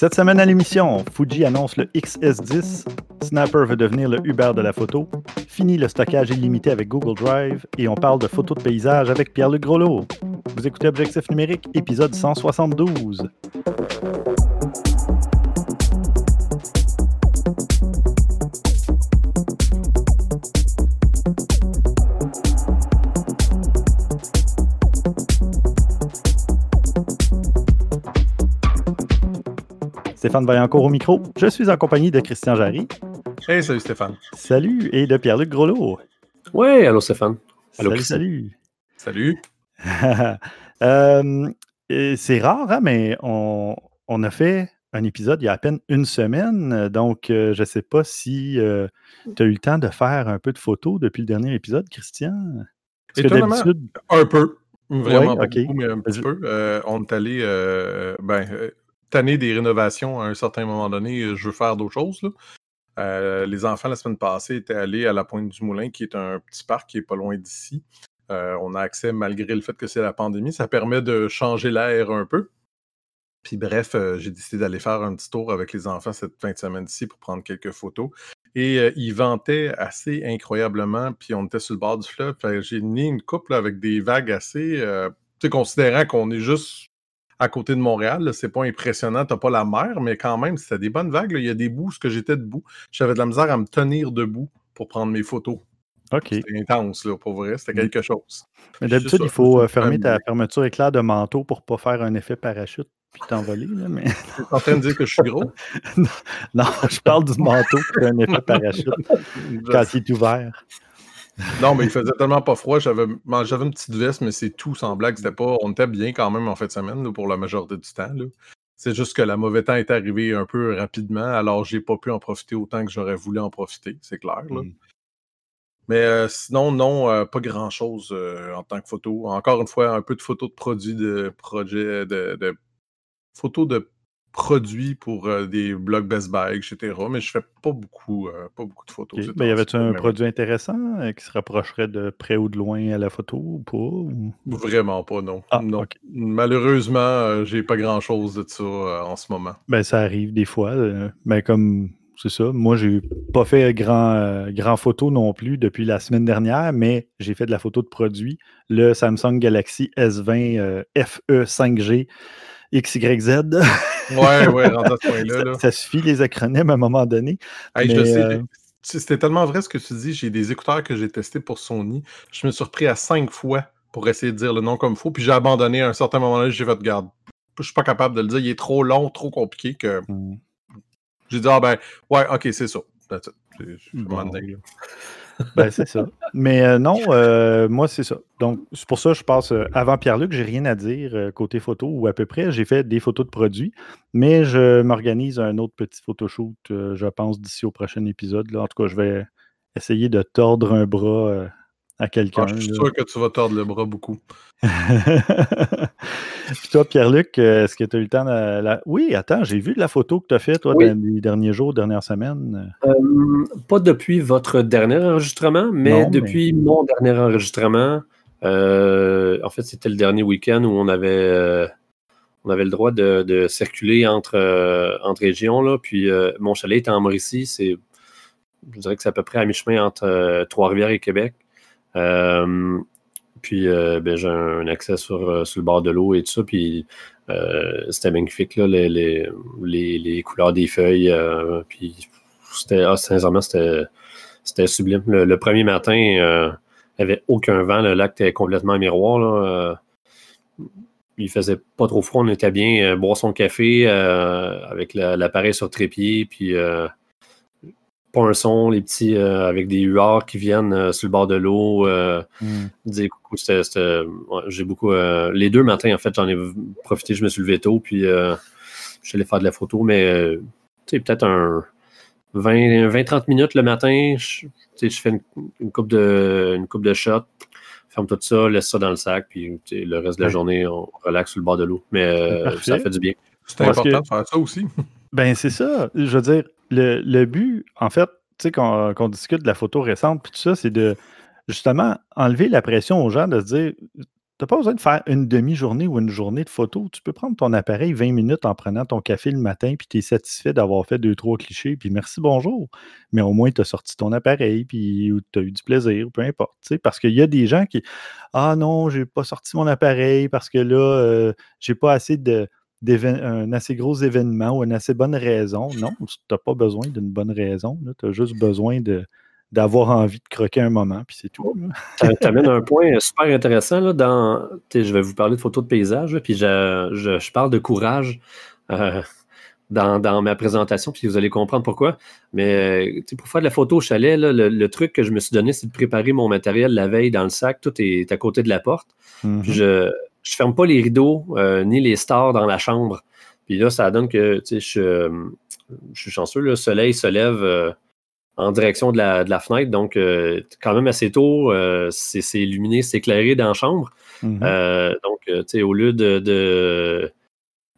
Cette semaine à l'émission, Fuji annonce le XS10, Snapper veut devenir le Uber de la photo, fini le stockage illimité avec Google Drive et on parle de photos de paysage avec Pierre-Luc Groslo. Vous écoutez Objectif numérique, épisode 172. Stéphane Vaillancourt au micro. Je suis en compagnie de Christian Jarry. Hey, salut Stéphane. Salut, et de Pierre-Luc Groslo. Oui, allô Stéphane. Allô, salut, salut. euh, c'est rare, hein, mais on, on, a fait un épisode il y a à peine une semaine, donc euh, je ne sais pas si euh, tu as eu le temps de faire un peu de photos depuis le dernier épisode, Christian? Étonnamment, un peu. Vraiment pas beaucoup, mais un petit peu. Euh, on est allé, ben, tanné des rénovations à un certain moment donné, euh, je veux faire d'autres choses. Euh, les enfants, la semaine passée, étaient allés à la Pointe du Moulin, qui est un petit parc qui est pas loin d'ici. Euh, on a accès malgré le fait que c'est la pandémie. Ça permet de changer l'air un peu. Puis bref, j'ai décidé d'aller faire un petit tour avec les enfants cette fin de semaine ici pour prendre quelques photos. Et ils vantaient assez incroyablement, puis on était sur le bord du fleuve. J'ai mis une couple avec des vagues assez. considérant qu'on est juste à côté de Montréal. C'est pas impressionnant, t'as pas la mer, mais quand même, c'était des bonnes vagues. Il y a des bouts, ce que j'étais debout. J'avais de la misère à me tenir debout pour prendre mes photos. OK. C'était intense, là, pour vrai. C'était quelque chose. Mais d'habitude, il faut euh, fermer ta fermeture éclair de manteau pour pas faire un effet parachute puis t'envoler. Là, mais... Tu es en train de dire que je suis gros? non, je parle du manteau qui fait un effet parachute quand il est ouvert. Non, mais il faisait tellement pas froid. J'avais une petite veste, mais c'est tout sans blague. C'était pas. On était bien quand même en fin de semaine pour la majorité du temps. C'est juste que la mauvais temps est arrivé un peu rapidement, alors j'ai pas pu en profiter autant que j'aurais voulu en profiter, c'est clair. Mmh. Mais euh, sinon, non, euh, pas grand-chose euh, en tant que photo. Encore une fois, un peu de photos de produits, de projets, de, de photos de produits pour euh, des blogs Best Buy, etc. Mais je fais pas beaucoup, euh, pas beaucoup de photos. Okay. y avait-tu un produit intéressant euh, qui se rapprocherait de près ou de loin à la photo ou pas? Vraiment pas, non. Ah, non. Malheureusement, j'ai pas grand-chose de ça en ce moment. Ben, ça arrive des fois. mais comme c'est ça. Moi, j'ai pas fait grand, grand photo non plus depuis la semaine dernière, mais j'ai fait de la photo de produit. Le Samsung Galaxy S20 FE 5G XYZ. Ouais, ouais, rentre à ce point-là. Ça, suffit les acronymes à un moment donné. je sais. Euh, c'était tellement vrai ce que tu dis. J'ai des écouteurs que j'ai testés pour Sony. Je me suis repris à cinq fois pour essayer de dire le nom comme il faut. Puis j'ai abandonné à un certain moment là. J'ai fait garde. Je suis pas capable de le dire. Il est trop long, trop compliqué que. Hmm. J'ai dit, ah ben, ouais, ok, c'est ça. Je suis ben, c'est ça. Mais euh, non, euh, moi, c'est ça. Donc, c'est pour ça je passe euh, avant Pierre-Luc, j'ai rien à dire côté photo ou à peu près. J'ai fait des photos de produits, mais je m'organise un autre petit photoshoot, je pense, d'ici au prochain épisode. Là. En tout cas, je vais essayer de tordre un bras à quelqu'un. je suis sûr que tu vas tordre le bras beaucoup. Puis toi, Pierre-Luc, euh, est-ce que tu as eu le temps de la... Oui, attends, j'ai vu la photo que tu as faite, toi, dans les derniers jours, dernières semaines. Euh, pas depuis votre dernier enregistrement, mais depuis mon dernier enregistrement. Euh, en fait, c'était le dernier week-end où on avait, on avait le droit de, circuler entre, entre régions. Là, puis mon chalet est en Mauricie. C'est, je dirais que c'est à peu près à mi-chemin entre Trois-Rivières et Québec. Euh, puis euh, ben, j'ai un accès sur, euh, sur, le bord de l'eau et tout ça. Puis c'était magnifique, là, les, les, les, couleurs des feuilles. puis c'était, ah, sincèrement, c'était, c'était sublime. Le, premier matin, il n'y avait aucun vent. Le lac était complètement miroir. Là. il faisait pas trop froid. On était bien. boire son café avec l'appareil sur trépied. Puis son, les petits euh, avec des huards qui viennent euh, sur le bord de l'eau, euh, hmm. coucou. j'ai beaucoup. les deux matins, en fait, j'en ai profité, je me suis levé tôt, puis je suis allé faire de la photo, mais tu peut-être un 20-30 minutes le matin, je, je fais une, coupe de, une coupe de shots, ferme tout ça, laisse ça dans le sac, puis le reste de la journée, on relaxe sur le bord de l'eau. Mais ça fait du bien. C'est important de faire ça aussi. Ben, c'est ça. Je veux dire, le, but, en fait, tu sais, qu'on discute de la photo récente, puis tout ça, c'est de justement enlever la pression aux gens de se dire n'as pas besoin de faire une demi-journée ou une journée de photos. Tu peux prendre ton appareil 20 minutes en prenant ton café le matin, puis tu es satisfait d'avoir fait deux, trois clichés, puis merci, bonjour. Mais au moins, tu as sorti ton appareil, puis tu as eu du plaisir, peu importe. Parce qu'il y a des gens qui Ah non, j'ai pas sorti mon appareil parce que là, euh, j'ai pas assez de un assez gros événement ou une assez bonne raison. Non, tu n'as pas besoin d'une bonne raison. Tu as juste besoin de, d'avoir envie de croquer un moment, puis c'est tout. tu amènes un point super intéressant. Là, dans, je vais vous parler de photos de paysage, puis je, parle de courage euh, dans, ma présentation, puis vous allez comprendre pourquoi. Mais pour faire de la photo au chalet, le, truc que je me suis donné, c'est de préparer mon matériel la veille dans le sac. Tout est à côté de la porte. Mm-hmm. Je ne ferme pas les rideaux euh, ni les stores dans la chambre. Puis là, ça donne que je, je suis chanceux, le soleil se lève euh, en direction de la, fenêtre. Donc, euh, quand même assez tôt, euh, c'est illuminé, c'est éclairé dans la chambre. Mhm. Euh, donc, tu sais, au lieu de,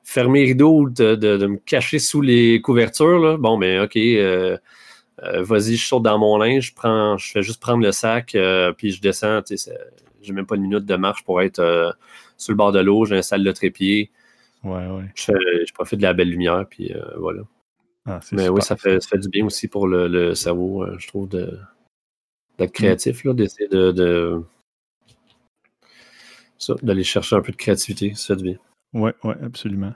fermer les rideaux ou de, me cacher sous les couvertures, bon, ben, OK, vas-y, je saute dans mon linge, je, prends, je fais juste prendre le sac, puis je descends. Tu sais, j'ai même pas une minute de marche pour être sur le bord de l'eau, j'ai un salle de trépied. Ouais, ouais. Je, je, profite de la belle lumière, puis voilà. Ah, mais oui, ça fait, du bien aussi pour le, cerveau, euh, je trouve, d'être mmh. créatif, d'essayer de, d'aller chercher un peu de créativité, ça fait bien. Oui, oui, absolument.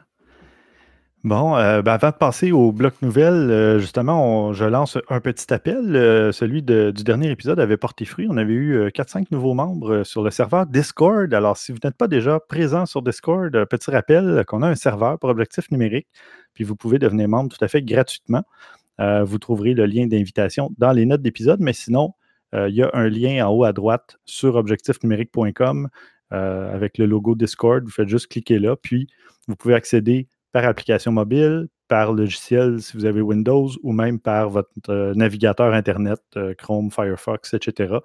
Bon, euh, ben, avant de passer au bloc nouvelle, euh, justement, je lance un petit appel. celui du dernier épisode avait porté fruit. On avait eu 4-5 nouveaux membres sur le serveur Discord. Alors, si vous n'êtes pas déjà présent sur Discord, petit rappel qu'on a un serveur pour objectif numérique puis vous pouvez devenir membre tout à fait gratuitement. Euh, vous trouverez le lien d'invitation dans les notes d'épisode, mais sinon, euh, il y a un lien en haut à droite sur objectifnumérique.com euh, avec le logo Discord. Vous faites juste cliquer là, puis vous pouvez accéder par application mobile, par logiciel si vous avez Windows ou même par votre navigateur Internet, Chrome, Firefox, etc.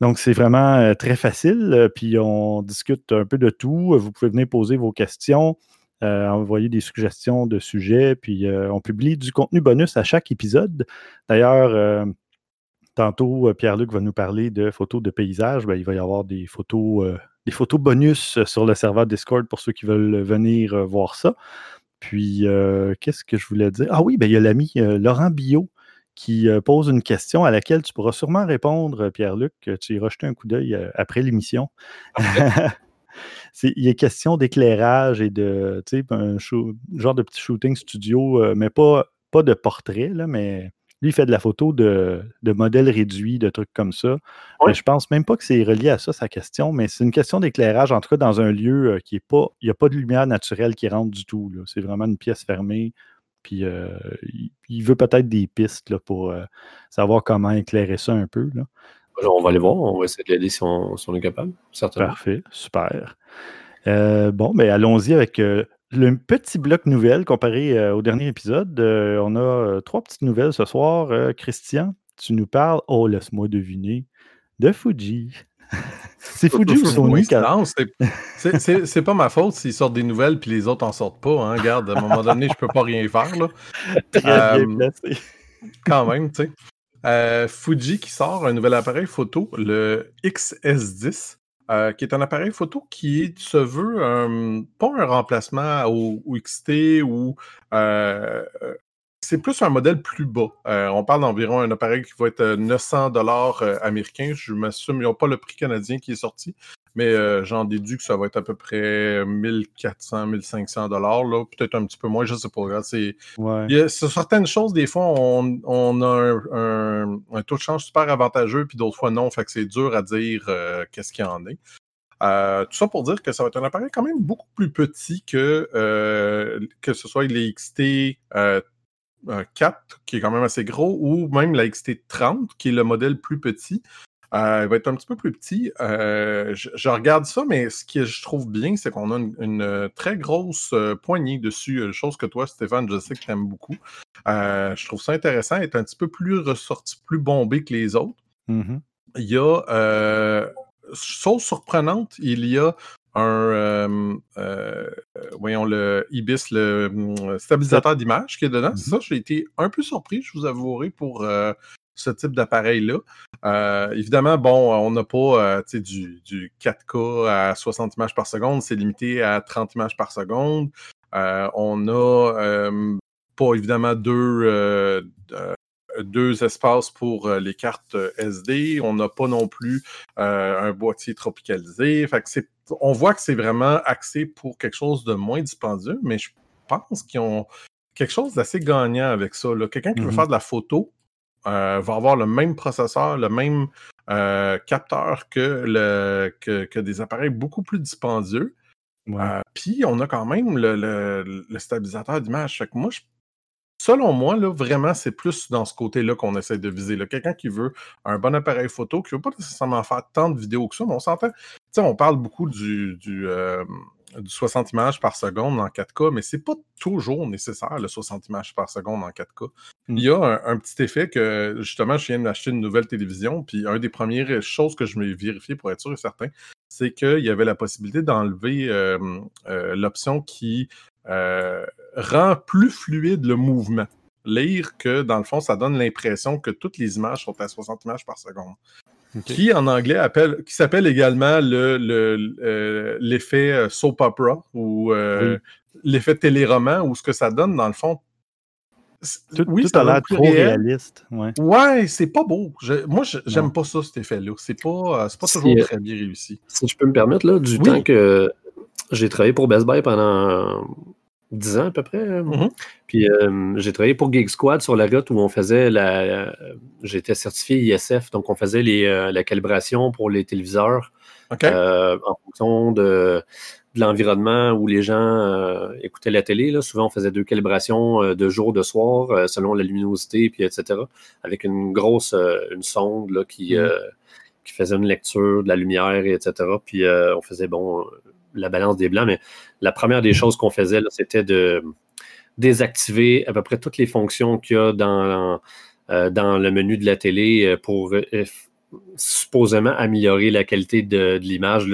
Donc, c'est vraiment très facile. Puis, on discute un peu de tout. Vous pouvez venir poser vos questions. Euh, envoyer des suggestions de sujets, puis euh, on publie du contenu bonus à chaque épisode. D'ailleurs, euh, tantôt, Pierre-Luc va nous parler de photos de paysages. Ben, il va y avoir des photos, des photos bonus sur le serveur Discord pour ceux qui veulent venir voir ça. Puis, qu'est-ce que je voulais dire? Ah oui, ben, il y a l'ami Laurent Billot qui pose une question à laquelle tu pourras sûrement répondre, Pierre-Luc. Tu iras jeter un coup d'œil après l'émission. il est question d'éclairage et de, un genre de petit shooting studio, mais pas, pas de portrait, là, mais lui, il fait de la photo de, modèles réduits, de trucs comme ça. Je je pense même pas que c'est relié à ça, sa question, mais c'est une question d'éclairage, en tout cas dans un lieu euh, qui est pas. Il n'y a pas de lumière naturelle qui rentre du tout. C'est vraiment une pièce fermée. Puis euh, il, veut peut-être des pistes là, pour savoir comment éclairer ça un peu. Là on va aller voir, on va essayer de l'aider si on, est capable, certainement. Parfait, super. Euh, bon, mais ben, allons-y avec euh, le petit bloc nouvelle comparé euh, au dernier épisode. on a trois petites nouvelles ce soir. Christian, tu nous parles, oh, laisse-moi deviner, de Fuji. c'est Fuji ou Sony? Non, c'est pas ma faute s'ils sortent des nouvelles puis les autres en sortent pas. Hein. Regarde, à un moment donné, je peux pas rien faire. Là. Très bien placé. Quand même, tu sais. Euh, Fuji qui sort un nouvel appareil photo, le XS10, euh, qui est un appareil photo qui se veut pas un remplacement au, XT ou euh, c'est plus un modèle plus bas. on parle d'environ un appareil qui va être 900 dollars américains. Je m'assume, ils n'ont pas le prix canadien qui est sorti, mais euh, j'en déduis que ça va être à peu près 1400, 1500 dollars, peut-être un petit peu moins, je ne sais pas. C'est, il y a, certaines choses, des fois, on, a un, taux de change super avantageux, puis d'autres fois non, fait que c'est dur à dire euh, qu'est-ce qu'il y en est. Euh, tout ça pour dire que ça va être un appareil quand même beaucoup plus petit que que ce soit les XT 4, qui est quand même assez gros, ou même la XT 30, qui est le modèle plus petit. Euh, il va être un petit peu plus petit. Euh, je, regarde ça, mais ce que je trouve bien, c'est qu'on a une, euh, très grosse poignée dessus, chose que toi, Stéphane, je sais que tu aimes beaucoup. je trouve ça intéressant, être un petit peu plus ressorti, plus bombé que les autres. Mm-hmm. Il y a, chose surprenante, il y a un, voyons, le IBIS, le stabilisateur d'image qui est dedans. C'est ça, j'ai été un peu surpris, je vous avouerai, pour ce type d'appareil-là. Euh, évidemment, bon, on n'a pas euh, du, du, 4K à 60 images par seconde, c'est limité à 30 images par seconde. Euh, on a pas évidemment deux, deux espaces pour les cartes SD. On n'a pas non plus un boîtier tropicalisé. Fait que on voit que c'est vraiment axé pour quelque chose de moins dispendieux, mais je pense qu'ils ont quelque chose d'assez gagnant avec ça. Quelqu'un qui veut mmh faire de la photo, euh, va avoir le même processeur, le même euh, capteur que, le, que, des appareils beaucoup plus dispendieux. Euh, puis on a quand même le, stabilisateur d'image. moi, selon moi, là, vraiment, c'est plus dans ce côté-là qu'on essaie de viser. Quelqu'un qui veut un bon appareil photo, qui ne veut pas nécessairement faire tant de vidéos que ça, mais on s'entend. On parle beaucoup du, du, du 60 images par seconde en 4K, mais c'est pas toujours nécessaire le 60 images par seconde en 4K. Il y a un, petit effet que, justement, je viens d'acheter une nouvelle télévision, puis un des premières choses que je me vérifié pour être sûr et certain, c'est qu'il y avait la possibilité d'enlever euh, euh, l'option qui euh, rend plus fluide le mouvement. Lire que, dans le fond, ça donne l'impression que toutes les images sont à 60 images par seconde qui en anglais appelle, qui s'appelle également le, euh, l'effet euh, soap opera ou euh, l'effet téléroman, ou ce que ça donne dans le fond. Tout, oui, ça a l'air trop réaliste. Ouais, ouais c'est pas beau. moi, j'aime pas ça, cet effet-là. C'est pas, pas toujours très bien réussi. Si je peux me permettre, là, du temps que j'ai travaillé pour Best Buy pendant 10 ans à peu près. Hein. Mm-hmm. Puis euh, j'ai travaillé pour Gig Squad sur la route où on faisait la. J'étais certifié ISF, donc on faisait les, euh, la calibration pour les téléviseurs euh, en fonction de, l'environnement où les gens écoutaient la télé. Là. Souvent, on faisait deux calibrations de jour, de soir, selon la luminosité, puis etc. Avec une grosse une sonde là, qui, mm-hmm. qui faisait une lecture de la lumière, etc. Puis on faisait bon la balance des blancs, mais la première des choses qu'on faisait, c'était de désactiver à peu près toutes les fonctions qu'il y a dans, euh, dans le menu de la télé euh, pour euh, supposément améliorer la qualité de, l'image,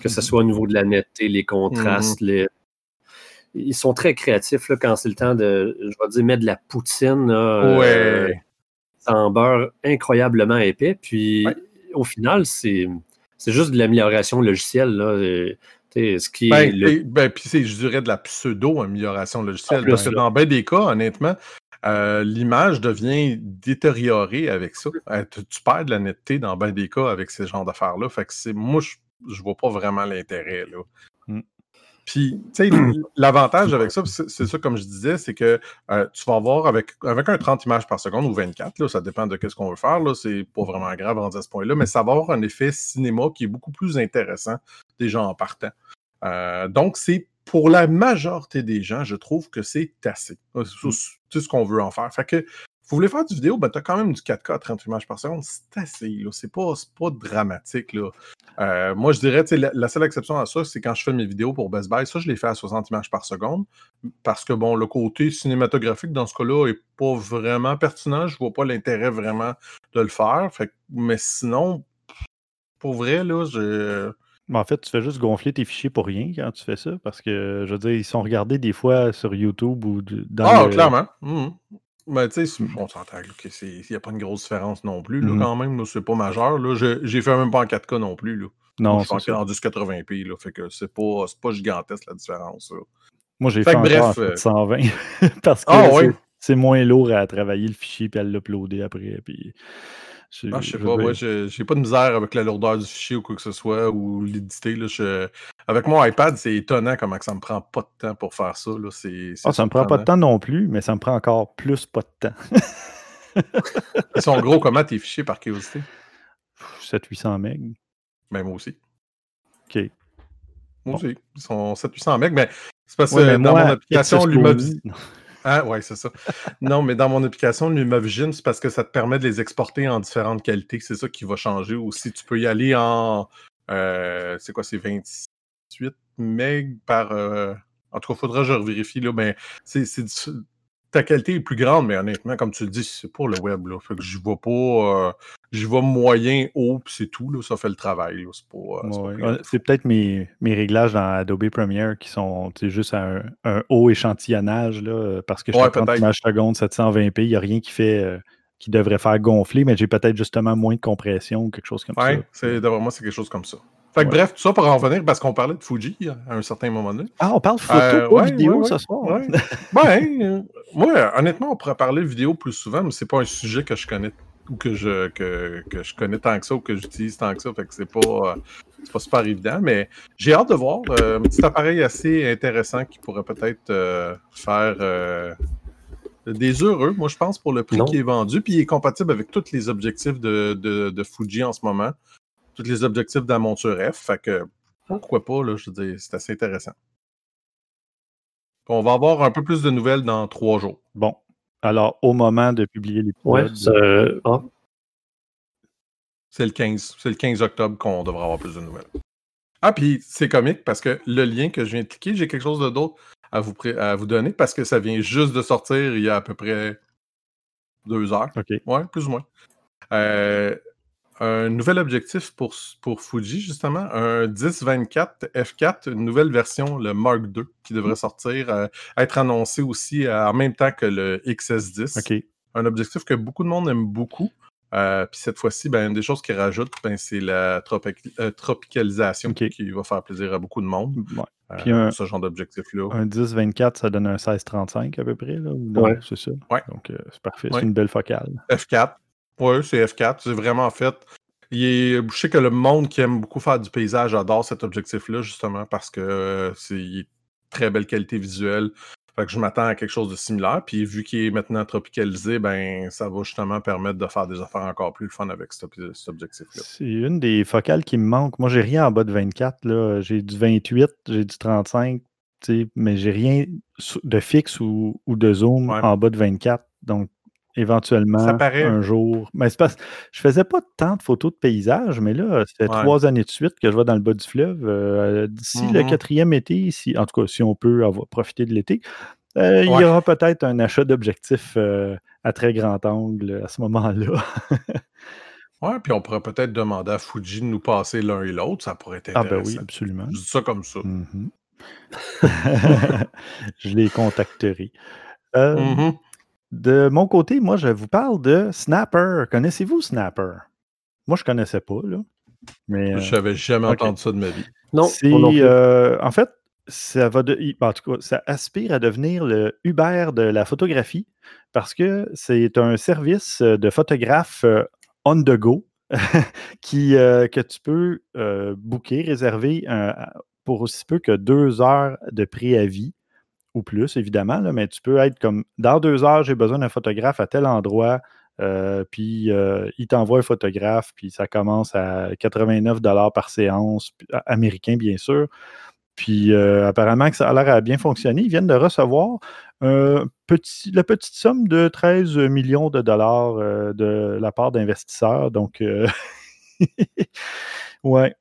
que ce soit au niveau de la netteté, les contrastes, mhm. ils sont très créatifs là, quand c'est le temps de, je vais dire, mettre de la poutine. ouais. en beurre incroyablement épais. Puis au final, c'est juste de l'amélioration logicielle. Là ce qui ben, ben, puis c'est, je dirais, de la pseudo-amélioration logicielle. parce que dans bien des cas, honnêtement, euh, l'image devient détériorée avec ça. Euh, tu, perds de la netteté dans bien des cas avec ce genre d'affaires-là. Fait que c'est, moi, je, je vois pas vraiment l'intérêt. Là. Mm. Puis, tu sais, l'avantage avec ça, c'est ça, comme je disais, c'est que euh, tu vas avoir avec, avec un 30 images par seconde ou 24, là, ça dépend de ce qu'on veut faire, là, c'est pas vraiment grave en à ce point-là, mais ça va avoir un effet cinéma qui est beaucoup plus intéressant déjà en partant. Euh, donc, c'est pour la majorité des gens, je trouve que c'est assez. C'est ce qu'on veut en faire. Fait que vous voulez faire du vidéo, ben, tu as quand même du 4K à 30 images par seconde. C'est assez. C'est pas, pas dramatique. Là. Euh, moi, je dirais, la, la seule exception à ça, c'est quand je fais mes vidéos pour Best Buy. Ça, je les fais à 60 images par seconde. Parce que, bon, le côté cinématographique dans ce cas-là est pas vraiment pertinent. Je vois pas l'intérêt vraiment de le faire. Fait, mais sinon, pour vrai, là, je. en fait, tu fais juste gonfler tes fichiers pour rien quand tu fais ça, parce que, je veux dire, ils sont regardés des fois sur YouTube ou dans. Ah, clairement. Mmh ben, tu sais, on s'entend qu'il n'y a pas une grosse différence non plus, là, mmh quand même. C'est pas majeur. J'ai fait même pas en 4K non plus. Là. Non, je pense en 1080p. Là, fait que c'est pas, pas gigantesque la différence. Moi, j'ai fait, fait bref, en 120 parce que ah, c'est moins lourd à travailler le fichier et à l'uploader après. Puis ah, je sais pas, moi, j'ai pas de misère avec la lourdeur du fichier ou quoi que ce soit, ou l'éditer. Avec mon iPad, c'est étonnant comment que ça me prend pas de temps pour faire ça. Là. Ah, ça me prend pas de temps non plus, mais ça me prend encore plus pas de temps. Ils sont gros comment tes fichiers par curiosité? 700-800 MB. Ben, moi aussi. OK. Moi aussi. Ils sont 700-800 MB, mais c'est parce que dans mon application. Ah, ouais, c'est ça. non, mais dans mon application LumaVision, c'est parce que ça te permet de les exporter en différentes qualités. C'est ça qui va changer aussi. Tu peux y aller en. Euh, c'est quoi, c'est 28 MB par. Euh, en tout cas, il faudra que je revérifie. Là, mais c'est ta qualité est plus grande, mais honnêtement, comme tu le dis, c'est pour le web. Là. Fait que je vois pas. Euh, je vois moyen, haut, puis c'est tout. Là, ça fait le travail. C'est, c'est peut-être mes, mes, réglages dans Adobe Premiere qui sont juste un, un, haut échantillonnage là, parce que je ouais, 30 images secondes, 720p, il n'y a rien qui fait qui devrait faire gonfler, mais j'ai peut-être justement moins de compression ou quelque chose comme ça. Oui, d'après moi, c'est quelque chose comme ça. Fait que bref, tout ça pour en revenir, parce qu'on parlait de Fuji à un certain moment donné. Ah, on parle photo, euh, vidéo ce soir. Ouais, moi, honnêtement, on pourrait parler vidéo plus souvent, mais c'est pas un sujet que je connais ou que je, que, que je connais tant que ça ou que j'utilise tant que ça. Fait que c'est pas, pas super évident. Mais j'ai hâte de voir euh, un petit appareil assez intéressant qui pourrait peut-être euh, faire des heureux, moi je pense, pour le prix qui est vendu. Puis il est compatible avec tous les objectifs de, de, de Fuji en ce moment tous les objectifs de la monture F. Fait que pourquoi pas, là, je veux dire, c'est assez intéressant. On va avoir un peu plus de nouvelles dans trois jours. Bon. Alors, au moment de publier les Ouais, ah. c'est le 15. C'est le 15 octobre qu'on devra avoir plus de nouvelles. Ah, puis c'est comique parce que le lien que je viens de cliquer, j'ai quelque chose d'autre à vous, à vous donner parce que ça vient juste de sortir il y a à peu près deux heures. OK. Ouais, plus ou moins. Euh, un nouvel objectif pour, pour Fuji, justement, un 1024 F4, une nouvelle version, le Mark II, qui devrait mmh. sortir, euh, être annoncé aussi euh, en même temps que le XS10. Un objectif que beaucoup de monde aime beaucoup. Euh, puis cette fois-ci, ben, une des choses qu'ils rajoutent, ben, c'est la tropicalisation qui va faire plaisir à beaucoup de monde. Puis ce genre d'objectif-là. Un 10-24, ça donne un 16-35 à peu près. Là, ouais. C'est ça? Donc c'est parfait. C'est une belle focale. F4. Oui, c'est F4. C'est vraiment fait. Il est, je sais que le monde qui aime beaucoup faire du paysage adore cet objectif-là, justement, parce que euh, c'est très belle qualité visuelle. Fait que je m'attends à quelque chose de similaire. Puis vu qu'il est maintenant tropicalisé, ben ça va justement permettre de faire des affaires encore plus fun avec cet, objectif-là. C'est une des focales qui me manque. Moi, j'ai rien en bas de 24. J'ai du 28, j'ai du 35, mais j'ai rien de fixe ou, de zoom en bas de 24. Donc, éventuellement un jour. Mais c'est pas, je faisais pas tant de photos de paysages, mais là, c'est trois années de suite que je vais dans le bas du fleuve. Euh, d'ici le mm-hmm. quatrième été, si, en tout cas, si on peut avoir, profiter de l'été, euh, il y aura peut-être un achat d'objectifs euh, à très grand angle à ce moment-là. ouais, puis on pourrait peut-être demander à Fuji de nous passer l'un et l'autre. Ça pourrait être intéressant. Ah, ben oui, absolument. Je dis ça comme ça. Mm-hmm. je les contacterai. Mm-hmm. De mon côté, moi, je vous parle de Snapper. Connaissez-vous Snapper? Moi, je ne connaissais pas, là. Mais, je n'avais jamais entendu ça de ma vie. Non, c'est, euh, en fait, ça va de, en tout cas, ça aspire à devenir le Uber de la photographie parce que c'est un service de photographe euh, on the go qui, euh, que tu peux booker, réserver pour aussi peu que deux heures de préavis ou plus, évidemment, mais tu peux être comme dans deux heures, j'ai besoin d'un photographe à tel endroit, euh, puis euh, il t'envoie un photographe, puis ça commence à 89 par séance, américain bien sûr. Puis euh, apparemment que ça a l'air à bien fonctionner. Ils viennent de recevoir la petite somme de 13 millions de dollars de la part d'investisseurs. Donc, ouais,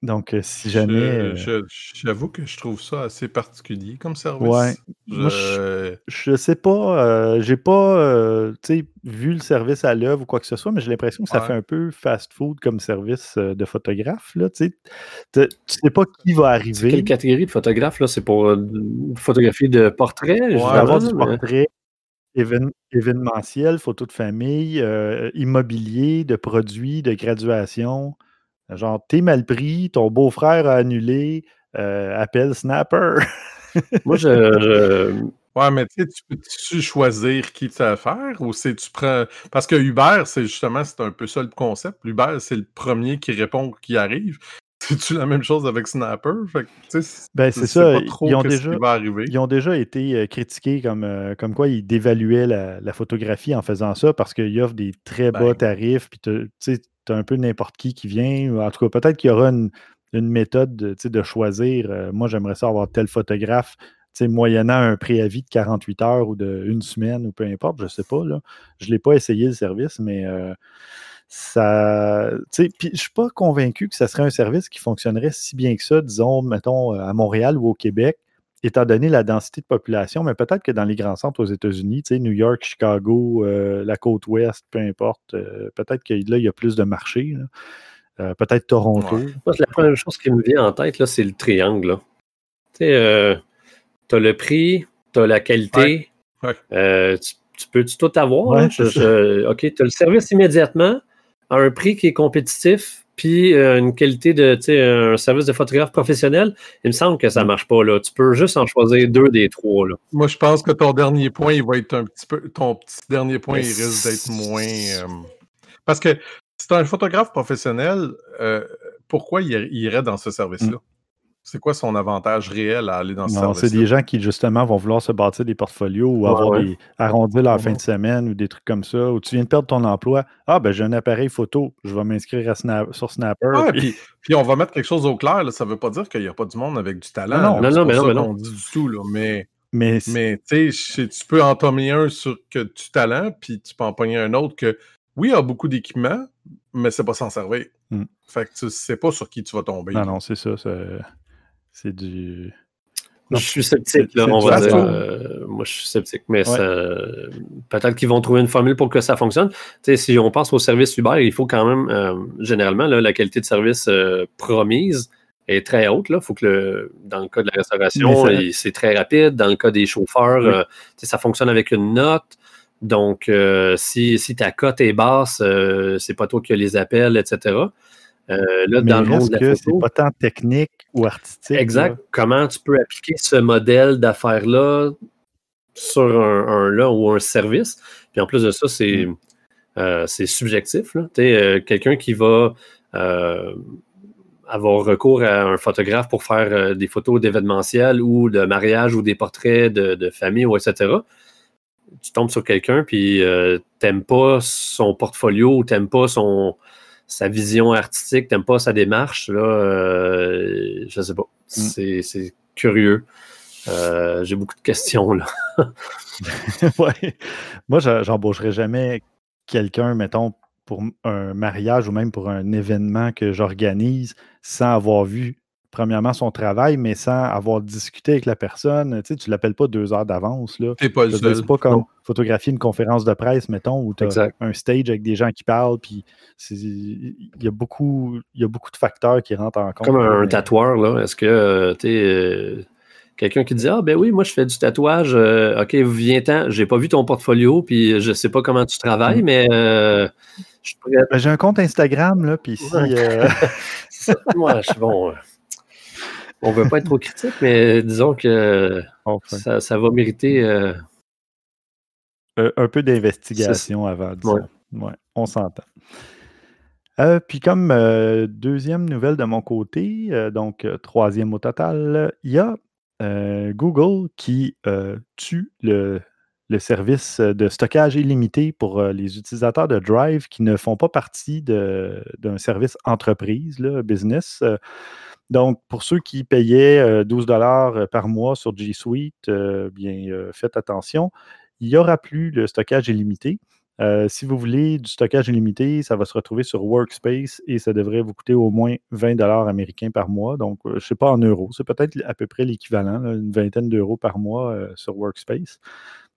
donc, euh, si jamais. Euh j'avoue que je trouve ça assez particulier comme service. Ouais. Je, ne sais pas. Euh, j'ai pas vu le service à l'œuvre ou quoi que ce soit, mais j'ai l'impression que ça fait un peu fast-food comme service de photographe. Là, tu sais pas qui va arriver. Quelle catégorie de photographe? C'est pour photographier de portraits? Ouais, avoir du portrait événementiel, photo de famille, immobilier, de produits, de graduation. Genre, t'es mal pris, ton beau-frère a annulé, euh, appelle Snapper. Moi, je, Ouais, mais tu peux-tu choisir qui tu faire ou c'est tu prends. Parce que Uber, c'est justement, c'est un peu ça le concept. Uber, c'est le premier qui répond, qui arrive. C'est-tu la même chose avec Snapper? ben, c'est ça. ils, ont déjà, ils ont déjà été euh, critiqués comme, euh, comme quoi ils dévaluaient la, photographie en faisant ça parce qu'ils offrent des très bas ben tarifs. Puis un peu n'importe qui qui vient. En tout cas, peut-être qu'il y aura une, méthode de, choisir. Euh, moi, j'aimerais ça avoir tel photographe, moyennant un préavis de 48 heures ou d'une semaine ou peu importe, je ne sais pas. Je ne l'ai pas essayé le service, mais euh, ça. je ne suis pas convaincu que ce serait un service qui fonctionnerait si bien que ça, disons, mettons, à Montréal ou au Québec étant donné la densité de population, mais peut-être que dans les grands centres aux États-Unis, tu sais, New York, Chicago, euh, la côte ouest, peu importe, euh, peut-être que là, il y a plus de marché. Euh, peut-être Toronto. La première chose qui me vient en tête, c'est le triangle. Tu sais, as le prix, tu as la qualité, tu tu peux tout avoir. OK, tu as le service immédiatement à un prix qui est compétitif, puis euh, une qualité de, tu sais, un service de photographe professionnel, il me semble que ça ne marche pas. Là. Tu peux juste en choisir deux des trois. Là. Moi, je pense que ton dernier point, il va être un petit peu. Ton petit dernier point, il risque d'être moins. Euh, parce que c'est un photographe professionnel, euh, pourquoi il irait dans ce service-là? Mm. C'est quoi son avantage réel à aller dans ce non, C'est des gens qui, justement, vont vouloir se bâtir des portfolios ou avoir des arrondir leur fin de semaine ou des trucs comme ça. Ou tu viens de perdre ton emploi. Ah, ben j'ai un appareil photo. Je vais m'inscrire sur Snapper. puis... Puis, on va mettre quelque chose au clair. Ça ne veut pas dire qu'il n'y a pas du monde avec du talent. Non, non, non, mais non, non. dit du tout. Là. Mais, mais, mais tu sais, tu peux en tomber un sur que du talent, puis tu peux en pogner un autre que, oui, il a beaucoup d'équipements, mais c'est pas s'en servir. Hmm. Fait que tu sais pas sur qui tu vas tomber. Non, non, c'est ça. C'est du. je suis sceptique, là, on va dire. Euh, moi, je suis sceptique, mais peut-être qu'ils vont trouver une formule pour que ça fonctionne. si on pense au service Uber, il faut quand même, euh, généralement, la qualité de service euh, promise est très haute. Faut que, dans le cas de la restauration, c'est très rapide. Dans le cas des chauffeurs, ça fonctionne avec une note. Donc, si, si, ta cote est basse, c'est pas toi qui les appels, etc. Euh, là, dans le monde de la photo. Pas tant technique ou artistique. Exact. Comment tu peux appliquer ce modèle d'affaires-là sur un, là ou un service? Puis en plus de ça, c'est mm. euh, subjectif. Euh, quelqu'un qui va avoir recours à un photographe pour faire des photos d'événementiel ou de mariage ou des portraits de, famille ou etc. Tu tombes sur quelqu'un puis t'aimes pas son portfolio ou t'aimes pas son, sa vision artistique, t'aimes pas sa démarche, là, euh, je sais pas. Mm. C'est curieux. Euh, j'ai beaucoup de questions, là. ouais. Moi, j'embaucherais jamais quelqu'un, mettons, pour un mariage ou même pour un événement que j'organise sans avoir vu premièrement, son travail, mais sans avoir discuté avec la personne. Tu ne l'appelles pas deux heures d'avance. Là. pas le C'est pas comme photographier une conférence de presse, mettons, où tu as un stage avec des gens qui parlent, puis il y, a beaucoup, y a beaucoup de facteurs qui rentrent en compte. Comme un, tatoueur, là. Est-ce que euh, tu es euh, quelqu'un qui dit Ah, ben oui, moi, je fais du tatouage. Euh, OK, viens-t'en. J'ai pas vu ton portfolio, puis je sais pas comment tu travailles, mm. mais. Ben, j'ai un compte Instagram, là, puis si. moi, je suis bon on ne veut pas être trop critique, mais disons que ça, va mériter. Euh, un, peu d'investigation avant. Ouais. on s'entend. Euh, puis comme euh, deuxième nouvelle de mon côté, donc troisième au total, il y a Google qui tue le, le, service de stockage illimité pour les utilisateurs de Drive qui ne font pas partie d'un service entreprise, là, business. Donc, pour ceux qui payaient 12 euh, dollars euh, par mois sur G Suite, euh, bien, faites attention. Il n'y aura plus le stockage illimité. si vous voulez du stockage illimité, ça va se retrouver sur Workspace et ça devrait vous coûter au moins 20 dollars américains par mois. Donc, je ne sais pas en euros, c'est peut-être à peu près l'équivalent, une vingtaine d'euros par mois sur Workspace.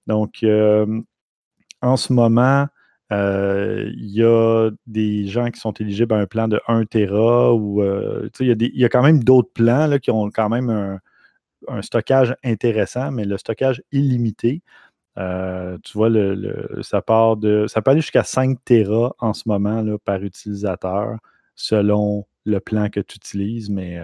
Donc, en ce moment, il y a des gens qui sont éligibles à un plan de 1 Tera ou euh, il, y a quand même d'autres plans là, qui ont quand même un, stockage intéressant, mais le stockage illimité, euh, tu vois, le, ça part de. Ça peut aller jusqu'à 5 Tera en ce moment là, par utilisateur, selon le plan que tu utilises, mais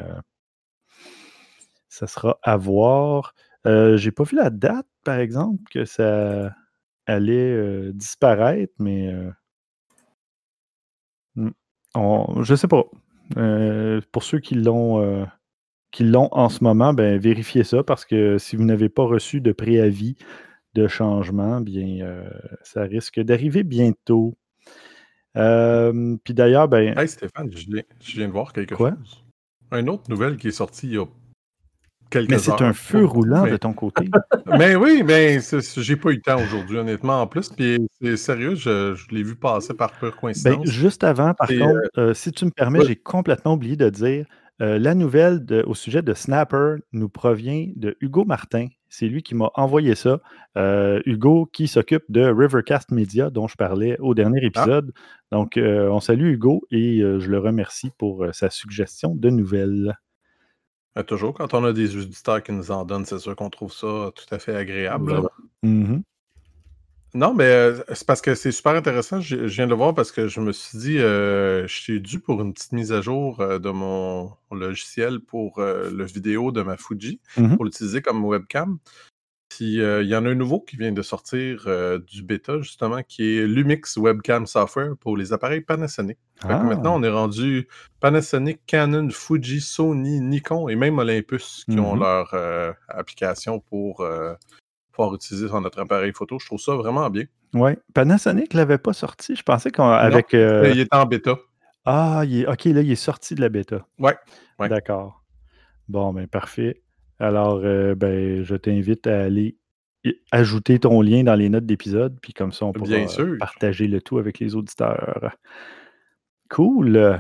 ça sera à voir. J'ai pas vu la date, par exemple, que ça allait disparaître, mais mmh, on, je sais pas. pour ceux qui l'ont qui l'ont en ce moment, ben, vérifiez ça parce que si vous n'avez pas reçu de préavis de changement, bien, ça risque d'arriver bientôt. puis d'ailleurs, ben. Hey Stéphane, je viens, de voir quelque chose. Une autre nouvelle qui est sortie il y a mais c'est un feu roulant de ton côté. mais oui, mais j'ai pas eu le temps aujourd'hui, honnêtement, en plus. Puis c'est sérieux, je, l'ai vu passer par pure ben, coïncidence. juste avant, par contre, euh, euh, si tu me permets, j'ai complètement oublié de dire euh, la nouvelle au sujet de Snapper nous provient de Hugo Martin. C'est lui qui m'a envoyé ça. Hugo qui s'occupe de Rivercast Media, dont je parlais au dernier ah. épisode. Donc, on salue Hugo et je le remercie pour sa suggestion de nouvelles toujours, quand on a des auditeurs qui nous en donnent, c'est sûr qu'on trouve ça tout à fait agréable. Mm-hmm. Non, mais euh, c'est parce que c'est super intéressant. Je, viens de le voir parce que je me suis dit, euh, je suis dû pour une petite mise à jour euh, de mon logiciel pour le vidéo de ma Fuji, mm-hmm. pour l'utiliser comme webcam. Puis il y en a un nouveau qui vient de sortir du bêta, justement, qui est Lumix Webcam Software pour les appareils Panasonic. Maintenant, ah. on est rendu Panasonic, Canon, Fuji, Sony, Nikon et même Olympus qui ont mm-hmm. leur application pour pouvoir utiliser sur notre appareil photo. Je trouve ça vraiment bien. Oui. Panasonic ne l'avait pas sorti. Je pensais qu'avec. Euh... Il était en bêta. Ah, OK, là, il est sorti de la bêta. Oui. D'accord. Bon, ben parfait. Alors, euh, ben, je t'invite à aller ajouter ton lien dans les notes d'épisode, puis comme ça, on pourra partager le tout avec les auditeurs. Cool.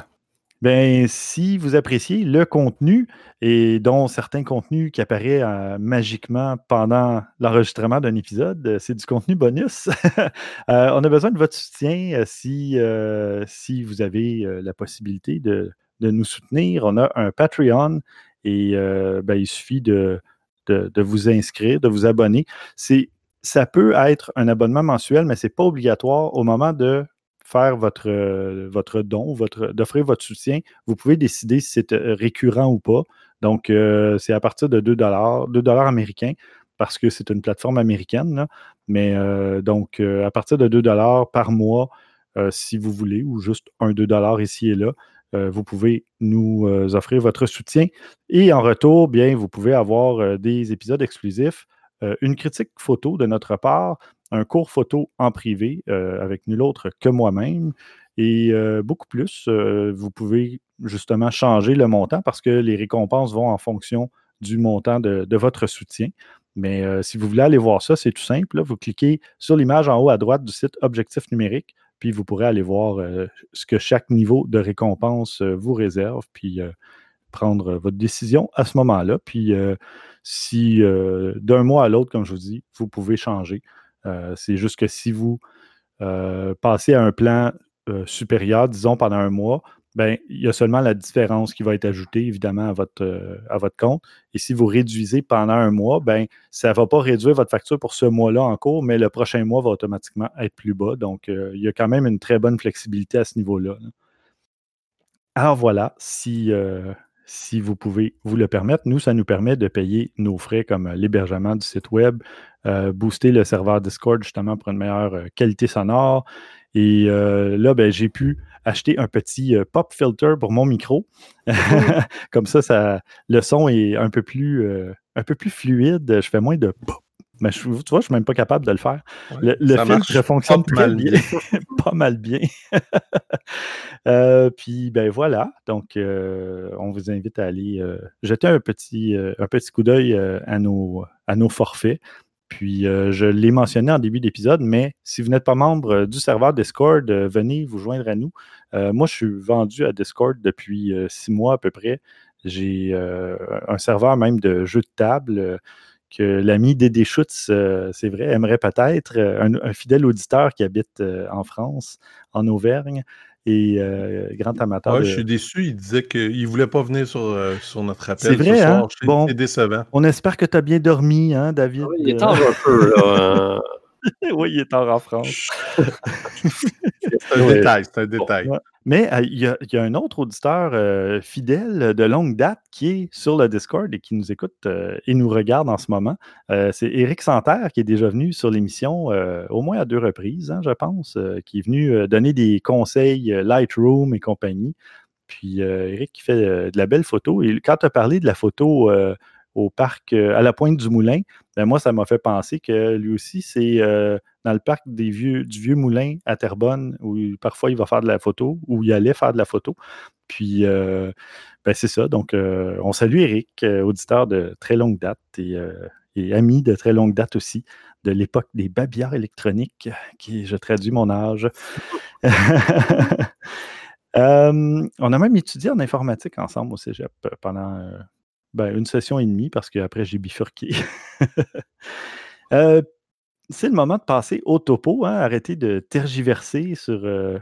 Ben, si vous appréciez le contenu et dont certains contenus qui apparaissent euh, magiquement pendant l'enregistrement d'un épisode, euh, c'est du contenu bonus. Euh, on a besoin de votre soutien si, si vous avez la possibilité de, nous soutenir. On a un Patreon et ben, il suffit de, de, vous inscrire, de vous abonner. Ça peut être un abonnement mensuel, mais ce n'est pas obligatoire au moment de faire votre, euh, votre don, votre, d'offrir votre soutien, vous pouvez décider si c'est euh, récurrent ou pas. Donc, euh, c'est à partir de 2 2 américains, parce que c'est une plateforme américaine. Mais donc, à partir de 2 par mois, si vous voulez, ou juste 1-2 ici et là, vous pouvez nous offrir votre soutien. Et en retour, bien, vous pouvez avoir des épisodes exclusifs, une critique photo de notre part, un cours photo en privé euh, avec nul autre que moi-même. Et euh, beaucoup plus, euh, vous pouvez justement changer le montant parce que les récompenses vont en fonction du montant de, votre soutien. Mais si vous voulez aller voir ça, c'est tout simple. vous cliquez sur l'image en haut à droite du site Objectif numérique, puis vous pourrez aller voir ce que chaque niveau de récompense vous réserve, puis prendre votre décision à ce moment-là. Puis si d'un mois à l'autre, comme je vous dis, vous pouvez changer. Euh, c'est juste que si vous euh, passez à un plan euh, supérieur, disons pendant un mois, ben, il y a seulement la différence qui va être ajoutée, évidemment, à votre, à votre compte. Et si vous réduisez pendant un mois, ben, ça ne va pas réduire votre facture pour ce mois-là en cours, mais le prochain mois va automatiquement être plus bas. Donc, il y a quand même une très bonne flexibilité à ce niveau-là. Alors voilà, si, si vous pouvez vous le permettre, nous, ça nous permet de payer nos frais comme l'hébergement du site web, euh, booster le serveur Discord justement pour une meilleure euh, qualité sonore. Et euh, là, ben, j'ai pu acheter un petit pop filter pour mon micro. Comme ça, ça, le son est un peu plus, un peu plus fluide. Je fais moins de pop. Mais tu vois, je ne suis même pas capable de le faire. le, filtre fonctionne pas mal bien. pas mal bien. puis ben voilà. Donc, on vous invite à aller jeter un petit, un petit coup d'œil à, nos, à nos forfaits. Puis euh, je l'ai mentionné en début d'épisode, mais si vous n'êtes pas membre euh, du serveur Discord, euh, venez vous joindre à nous. moi, je suis vendu à Discord depuis six mois à peu près. J'ai un serveur même de jeux de table que l'ami Dédé Schutz, c'est vrai, aimerait peut-être, un, fidèle auditeur qui habite en France, en Auvergne et grand amateur. Je suis déçu, il disait qu'il ne voulait pas venir sur, sur notre appel. C'est vrai, hein? bon, c'est décevant. On espère que tu as bien dormi, hein, David? Ah il est temps un peu, là. Hein. oui, il est tard en France. c'est un détail, c'est un détail. Mais euh, il y, a un autre auditeur euh, fidèle de longue date qui est sur le Discord et qui nous écoute euh, et nous regarde en ce moment. c'est Eric Santerre qui est déjà venu sur l'émission au moins à deux reprises, hein, je pense, qui est venu donner des conseils Lightroom et compagnie. Puis Eric qui fait de la belle photo. Et quand tu as parlé de la photo au parc à la pointe du Moulin, ben moi, ça m'a fait penser que lui aussi, c'est dans le parc des vieux, du vieux moulin à Terrebonne, où parfois il va faire de la photo, où il allait faire de la photo. Puis, euh, ben c'est ça. Donc, euh, on salue Eric, euh, auditeur de très longue date et, ami de très longue date aussi, de l'époque des babillards électroniques, qui, je traduis mon âge. on a même étudié en informatique ensemble au cégep pendant ben, une session et demie, parce qu'après, j'ai bifurqué. c'est le moment de passer au topo, hein, arrêter de tergiverser sur euh,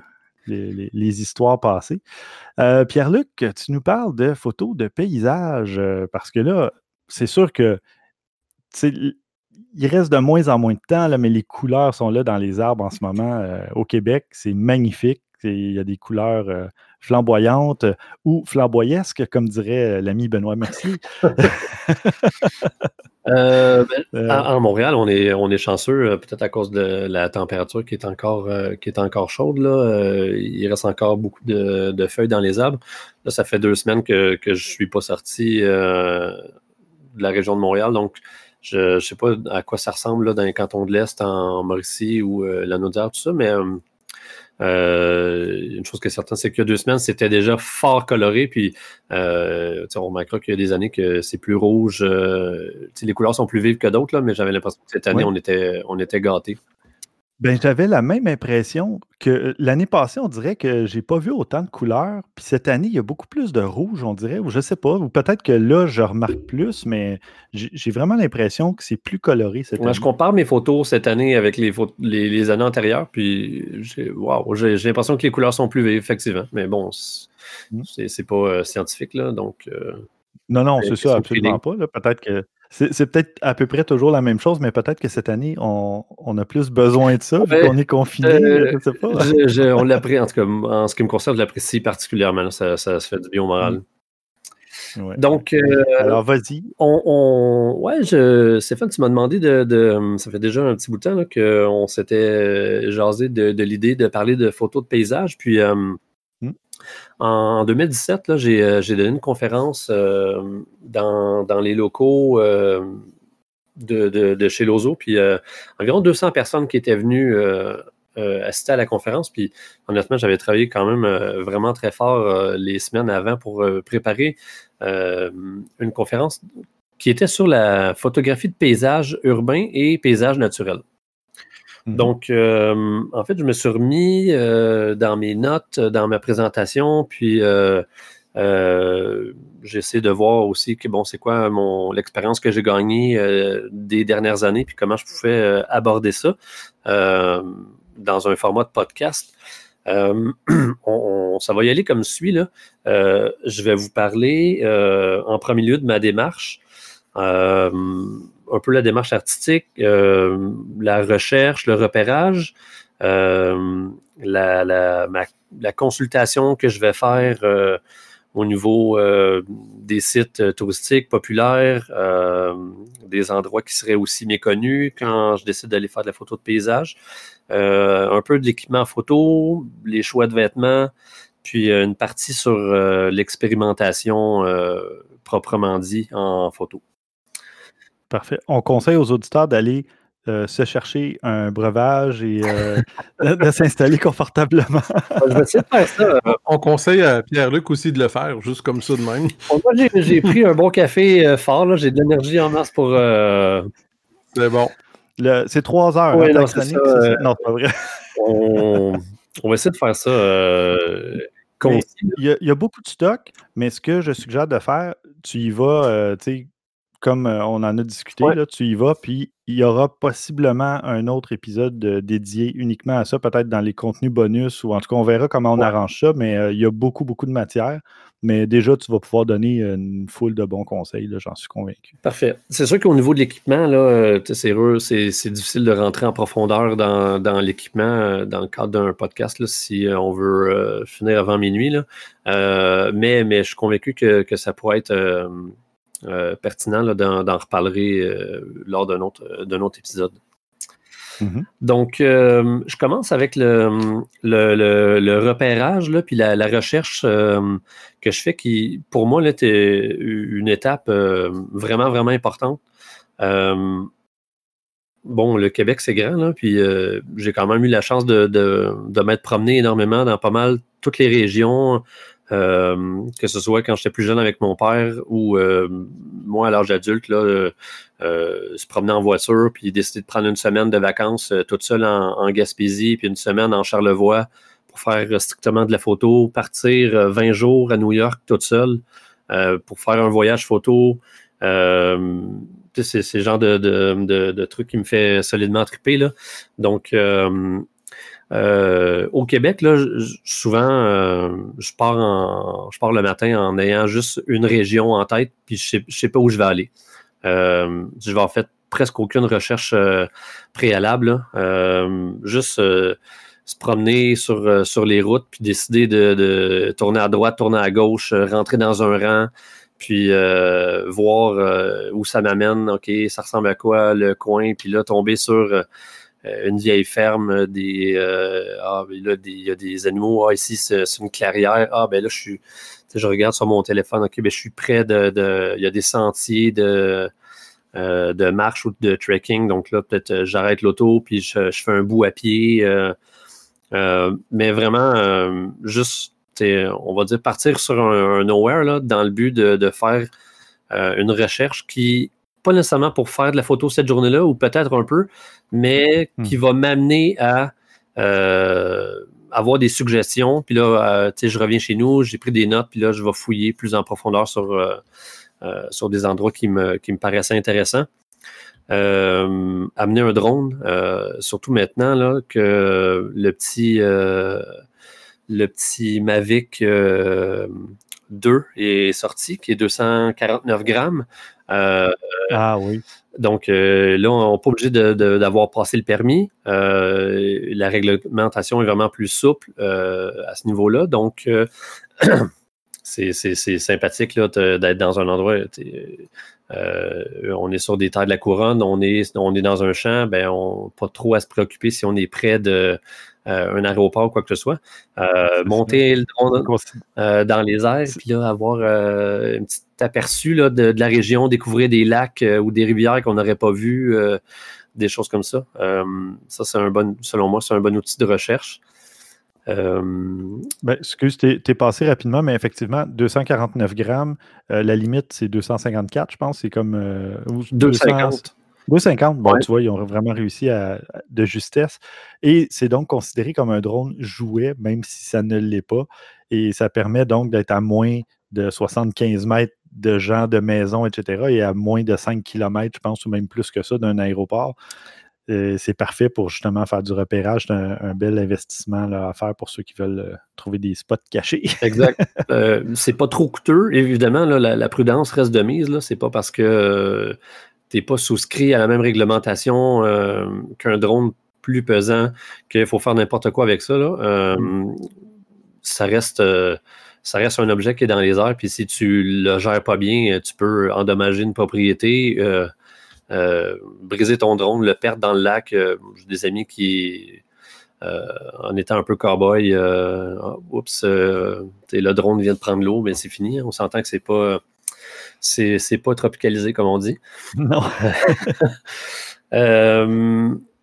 les, histoires passées. Euh, Pierre-Luc, tu nous parles de photos de paysages, euh, parce que là, c'est sûr que il reste de moins en moins de temps, là, mais les couleurs sont là dans les arbres en ce moment au Québec. C'est magnifique. Il y a des couleurs flamboyantes ou flamboyesques, comme dirait l'ami Benoît Mercier. Euh, ben, à, Montréal, on est, on est chanceux, peut-être à cause de la température qui est encore, qui est encore chaude. Là. il reste encore beaucoup de, feuilles dans les arbres. Là, ça fait deux semaines que, je ne suis pas sorti de la région de Montréal. Donc, je ne sais pas à quoi ça ressemble là, dans les cantons de l'Est, en Mauricie ou la Naudière, tout ça, mais euh, une chose qui est certaine, c'est qu'il y a deux semaines, c'était déjà fort coloré. Puis, euh, on remarquera qu'il y a des années que c'est plus rouge. Euh, les couleurs sont plus vives que d'autres, mais j'avais l'impression que cette année, on était, on était gâtés. Ben, j'avais la même impression que euh, l'année passée, on dirait que j'ai pas vu autant de couleurs. Puis cette année, il y a beaucoup plus de rouge, on dirait, ou je sais pas. Ou peut-être que là, je remarque plus, mais j'ai vraiment l'impression que c'est plus coloré cette année. Je compare mes photos cette année avec les, les, années antérieures, puis j'ai l'impression que les couleurs sont plus vives, effectivement. Mais bon, mmh. c'est pas euh, scientifique, là, donc... Euh, non, non, c'est ça, absolument pas. Peut-être que c'est peut-être à peu près toujours la même chose, mais peut-être que cette année, on, a plus besoin de ça, vu qu'on est confiné. Euh, je sais pas. on l'apprécie, en tout cas, en ce qui me concerne, je l'apprécie particulièrement. Ça, ça, se fait du bien au moral. Mm. Donc, euh, alors vas-y. On, ouais, je, Stéphane, tu m'as demandé de, Ça fait déjà un petit bout de temps qu'on s'était jasé de, l'idée de parler de photos de paysage. Puis, euh, en 2017, euh, j'ai donné une conférence euh, dans, les locaux euh, de, chez Lozo, puis environ 200 personnes qui étaient venues assister à la conférence. Puis honnêtement, j'avais travaillé quand même vraiment très fort les semaines avant pour préparer une conférence qui était sur la photographie de paysage urbain et paysage naturel. Mhm. Donc, euh, en fait, je me suis remis euh, dans mes notes, dans ma présentation, puis euh, j'essaie de voir aussi que bon, c'est quoi mon l'expérience que j'ai gagnée des dernières années, puis comment je pouvais aborder ça dans un format de podcast. On, ça va y aller comme suit. Là. je vais vous parler en premier lieu de ma démarche un peu la démarche artistique, euh, la recherche, le repérage, euh, la, consultation que je vais faire euh, au niveau des sites touristiques populaires, des endroits qui seraient aussi méconnus quand je décide d'aller faire de la photo de paysage, un peu de l'équipement photo, les choix de vêtements, puis une partie sur l'expérimentation proprement dit en photo. Parfait. On conseille aux auditeurs d'aller euh, se chercher un breuvage et euh, de, s'installer confortablement. Je vais essayer de faire ça. On conseille à Pierre-Luc aussi de le faire, juste comme ça de même. moi, j'ai pris un bon café euh, fort. J'ai de l'énergie en masse pour. C'est bon. C'est trois heures. Hein, non, c'est pas vrai. on, va essayer de faire ça. Il y, a, beaucoup de stock, mais ce que je suggère de faire, tu y vas, tu sais, comme euh, on en a discuté, là, tu y vas, puis il y aura possiblement un autre épisode dédié uniquement à ça, peut-être dans les contenus bonus, ou en tout cas, on verra comment on arrange ça, mais euh, il y a beaucoup, beaucoup de matière. Mais déjà, tu vas pouvoir donner une foule de bons conseils, j'en suis convaincu. Parfait. C'est sûr qu'au niveau de l'équipement, euh, c'est, c'est difficile de rentrer en profondeur dans, l'équipement dans le cadre d'un podcast, si on veut finir avant minuit. mais, mais je suis convaincu que, que ça pourrait être euh, pertinent d'en reparler euh, lors d'un autre, euh, autre épisode. Mm-hmm. Donc, je commence avec le, le, repérage, là, puis la, recherche que je fais qui, pour moi, était une étape vraiment, vraiment importante. bon, le Québec, c'est grand, puis j'ai quand même eu la chance de, de, de m'être promené énormément dans pas mal toutes les régions, euh, que ce soit quand j'étais plus jeune avec mon père ou euh, moi à l'âge adulte, là, euh, se promener en voiture, puis décider de prendre une semaine de vacances toute seule en, Gaspésie, puis une semaine en Charlevoix pour faire strictement de la photo, partir 20 jours à New York toute seule pour faire un voyage photo. c'est le genre de, trucs qui me fait solidement triper. Là. Donc, euh, au Québec, là, souvent, euh, je, pars je pars le matin en ayant juste une région en tête, puis je ne sais, pas où je vais aller. Euh, je vais en fait presque aucune recherche préalable. juste se promener sur, sur les routes, puis décider de, tourner à droite, tourner à gauche, rentrer dans un rang, puis voir où ça m'amène, OK, ça ressemble à quoi le coin, puis là, tomber sur une vieille ferme, des, ah, ben il y a des animaux, ah, ici, c'est une clairière, ah, ben là, je suis je regarde sur mon téléphone, OK, ben, je suis près de, Il y a des sentiers de, euh, de marche ou de trekking. Donc là, peut-être euh, j'arrête l'auto, puis je, fais un bout à pied. Euh, mais vraiment, juste, on va dire, partir sur un, nowhere là, dans le but de, faire une recherche qui, pas nécessairement pour faire de la photo cette journée-là, ou peut-être un peu, mais hmm. qui va m'amener à avoir des suggestions. Puis là, euh, tu sais, je reviens chez nous, j'ai pris des notes, puis là, je vais fouiller plus en profondeur sur, euh, euh, sur des endroits qui me, qui me paraissaient intéressants. amener un drone, surtout maintenant là, que le petit, le petit Mavic 2 est sorti, qui est 249 grammes. Ah oui. Donc euh, là, on n'est pas obligé d'avoir passé le permis. Euh, la réglementation est vraiment plus souple euh, à ce niveau-là. Donc, c'est sympathique d'être dans un endroit. on est sur des terres de la couronne, on est, on est dans un champ, ben, on pas trop à se préoccuper si on est près de, un aéroport ou quoi que ce soit. monter le drone dans les airs, puis là, avoir une petite aperçu de, la région, découvrir des lacs euh, ou des rivières qu'on n'aurait pas vues, euh, des choses comme ça. Euh, ça, c'est un bon, selon moi, c'est un bon outil de recherche. Ben, excuse, tu es, passé rapidement, mais effectivement, 249 grammes, la limite, c'est 254, je pense. C'est comme. 250. 250, bon, tu vois, ils ont vraiment réussi à, de justesse. Et c'est donc considéré comme un drone jouet, même si ça ne l'est pas. Et ça permet donc d'être à moins de 75 mètres de gens, de maisons, etc. Et à moins de 5 km, je pense, ou même plus que ça, d'un aéroport. Euh, c'est parfait pour justement faire du repérage. C'est un, bel investissement à faire pour ceux qui veulent euh, trouver des spots cachés. exact. Euh, c'est pas trop coûteux. Évidemment, la, prudence reste de mise. C'est pas parce que tu n'es pas souscrit à la même réglementation qu'un drone plus pesant qu'il faut faire n'importe quoi avec ça. Mm. Ça reste ça reste un objet qui est dans les airs, puis si tu le gères pas bien, tu peux endommager une propriété, euh, euh, briser ton drone, le perdre dans le lac. Euh, j'ai des amis qui, en étant un peu cowboy, oups, le drone vient de prendre l'eau, mais c'est fini. On s'entend que c'est pas c'est pas tropicalisé comme on dit. Non.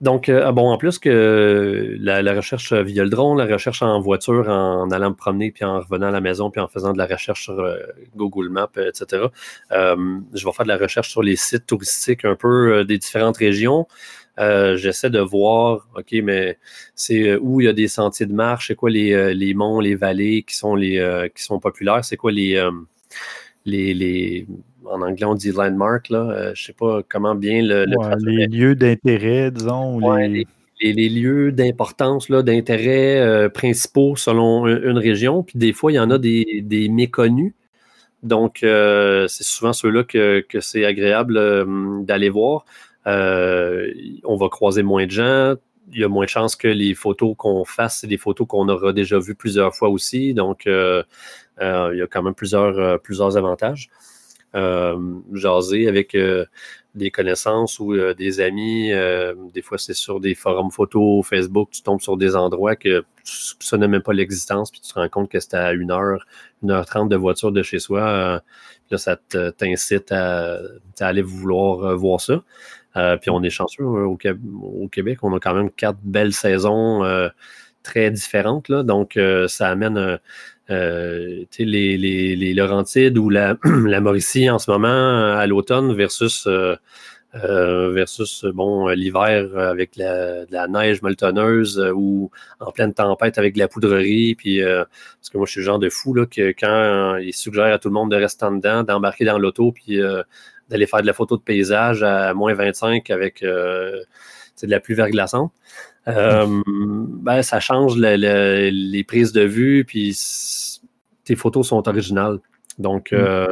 Donc, euh, ah bon, en plus que la, recherche via le drone, la recherche en voiture, en, allant me promener, puis en revenant à la maison, puis en faisant de la recherche sur euh, Google Maps, etc., euh, je vais faire de la recherche sur les sites touristiques un peu des différentes régions. J'essaie de voir, OK, mais c'est où il y a des sentiers de marche, c'est quoi les, les, monts, les vallées qui sont, les, qui sont populaires, c'est quoi les, les, les en anglais, on dit landmark, là. Euh, je ne sais pas comment bien le. les lieux d'intérêt, disons. les... Les, lieux d'importance, d'intérêt euh, principaux selon une, région. Puis des fois, il y en a des, méconnus. Donc, euh, c'est souvent ceux-là que, c'est agréable d'aller voir. on va croiser moins de gens. Il y a moins de chances que les photos qu'on fasse, c'est des photos qu'on aura déjà vues plusieurs fois aussi. Donc, il y a quand même plusieurs, plusieurs avantages euh, jaser avec euh, des connaissances ou euh, des amis. des fois, c'est sur des forums photos Facebook, tu tombes sur des endroits que tu soupçonnais même pas l'existence, puis tu te rends compte que c'était à 1 heure, 1 heure 30 de voiture de chez soi. là, ça t'incite à, aller vouloir voir ça. puis on est chanceux hein, au, Québec, on a quand même quatre belles saisons très différentes. Là, donc, ça amène euh, les, les, les, Laurentides ou la, la, Mauricie en ce moment à l'automne versus, euh, euh, versus bon, l'hiver avec la, la, neige molletonneuse ou en pleine tempête avec de la poudrerie. Puis, parce que moi, je suis le genre de fou là, que quand il suggère à tout le monde de rester en dedans, d'embarquer dans l'auto, puis d'aller faire de la photo de paysage à moins 25 avec de la pluie verglaçante. Ben, ça change les prises de vue, puis tes photos sont originales. Donc, mm. euh,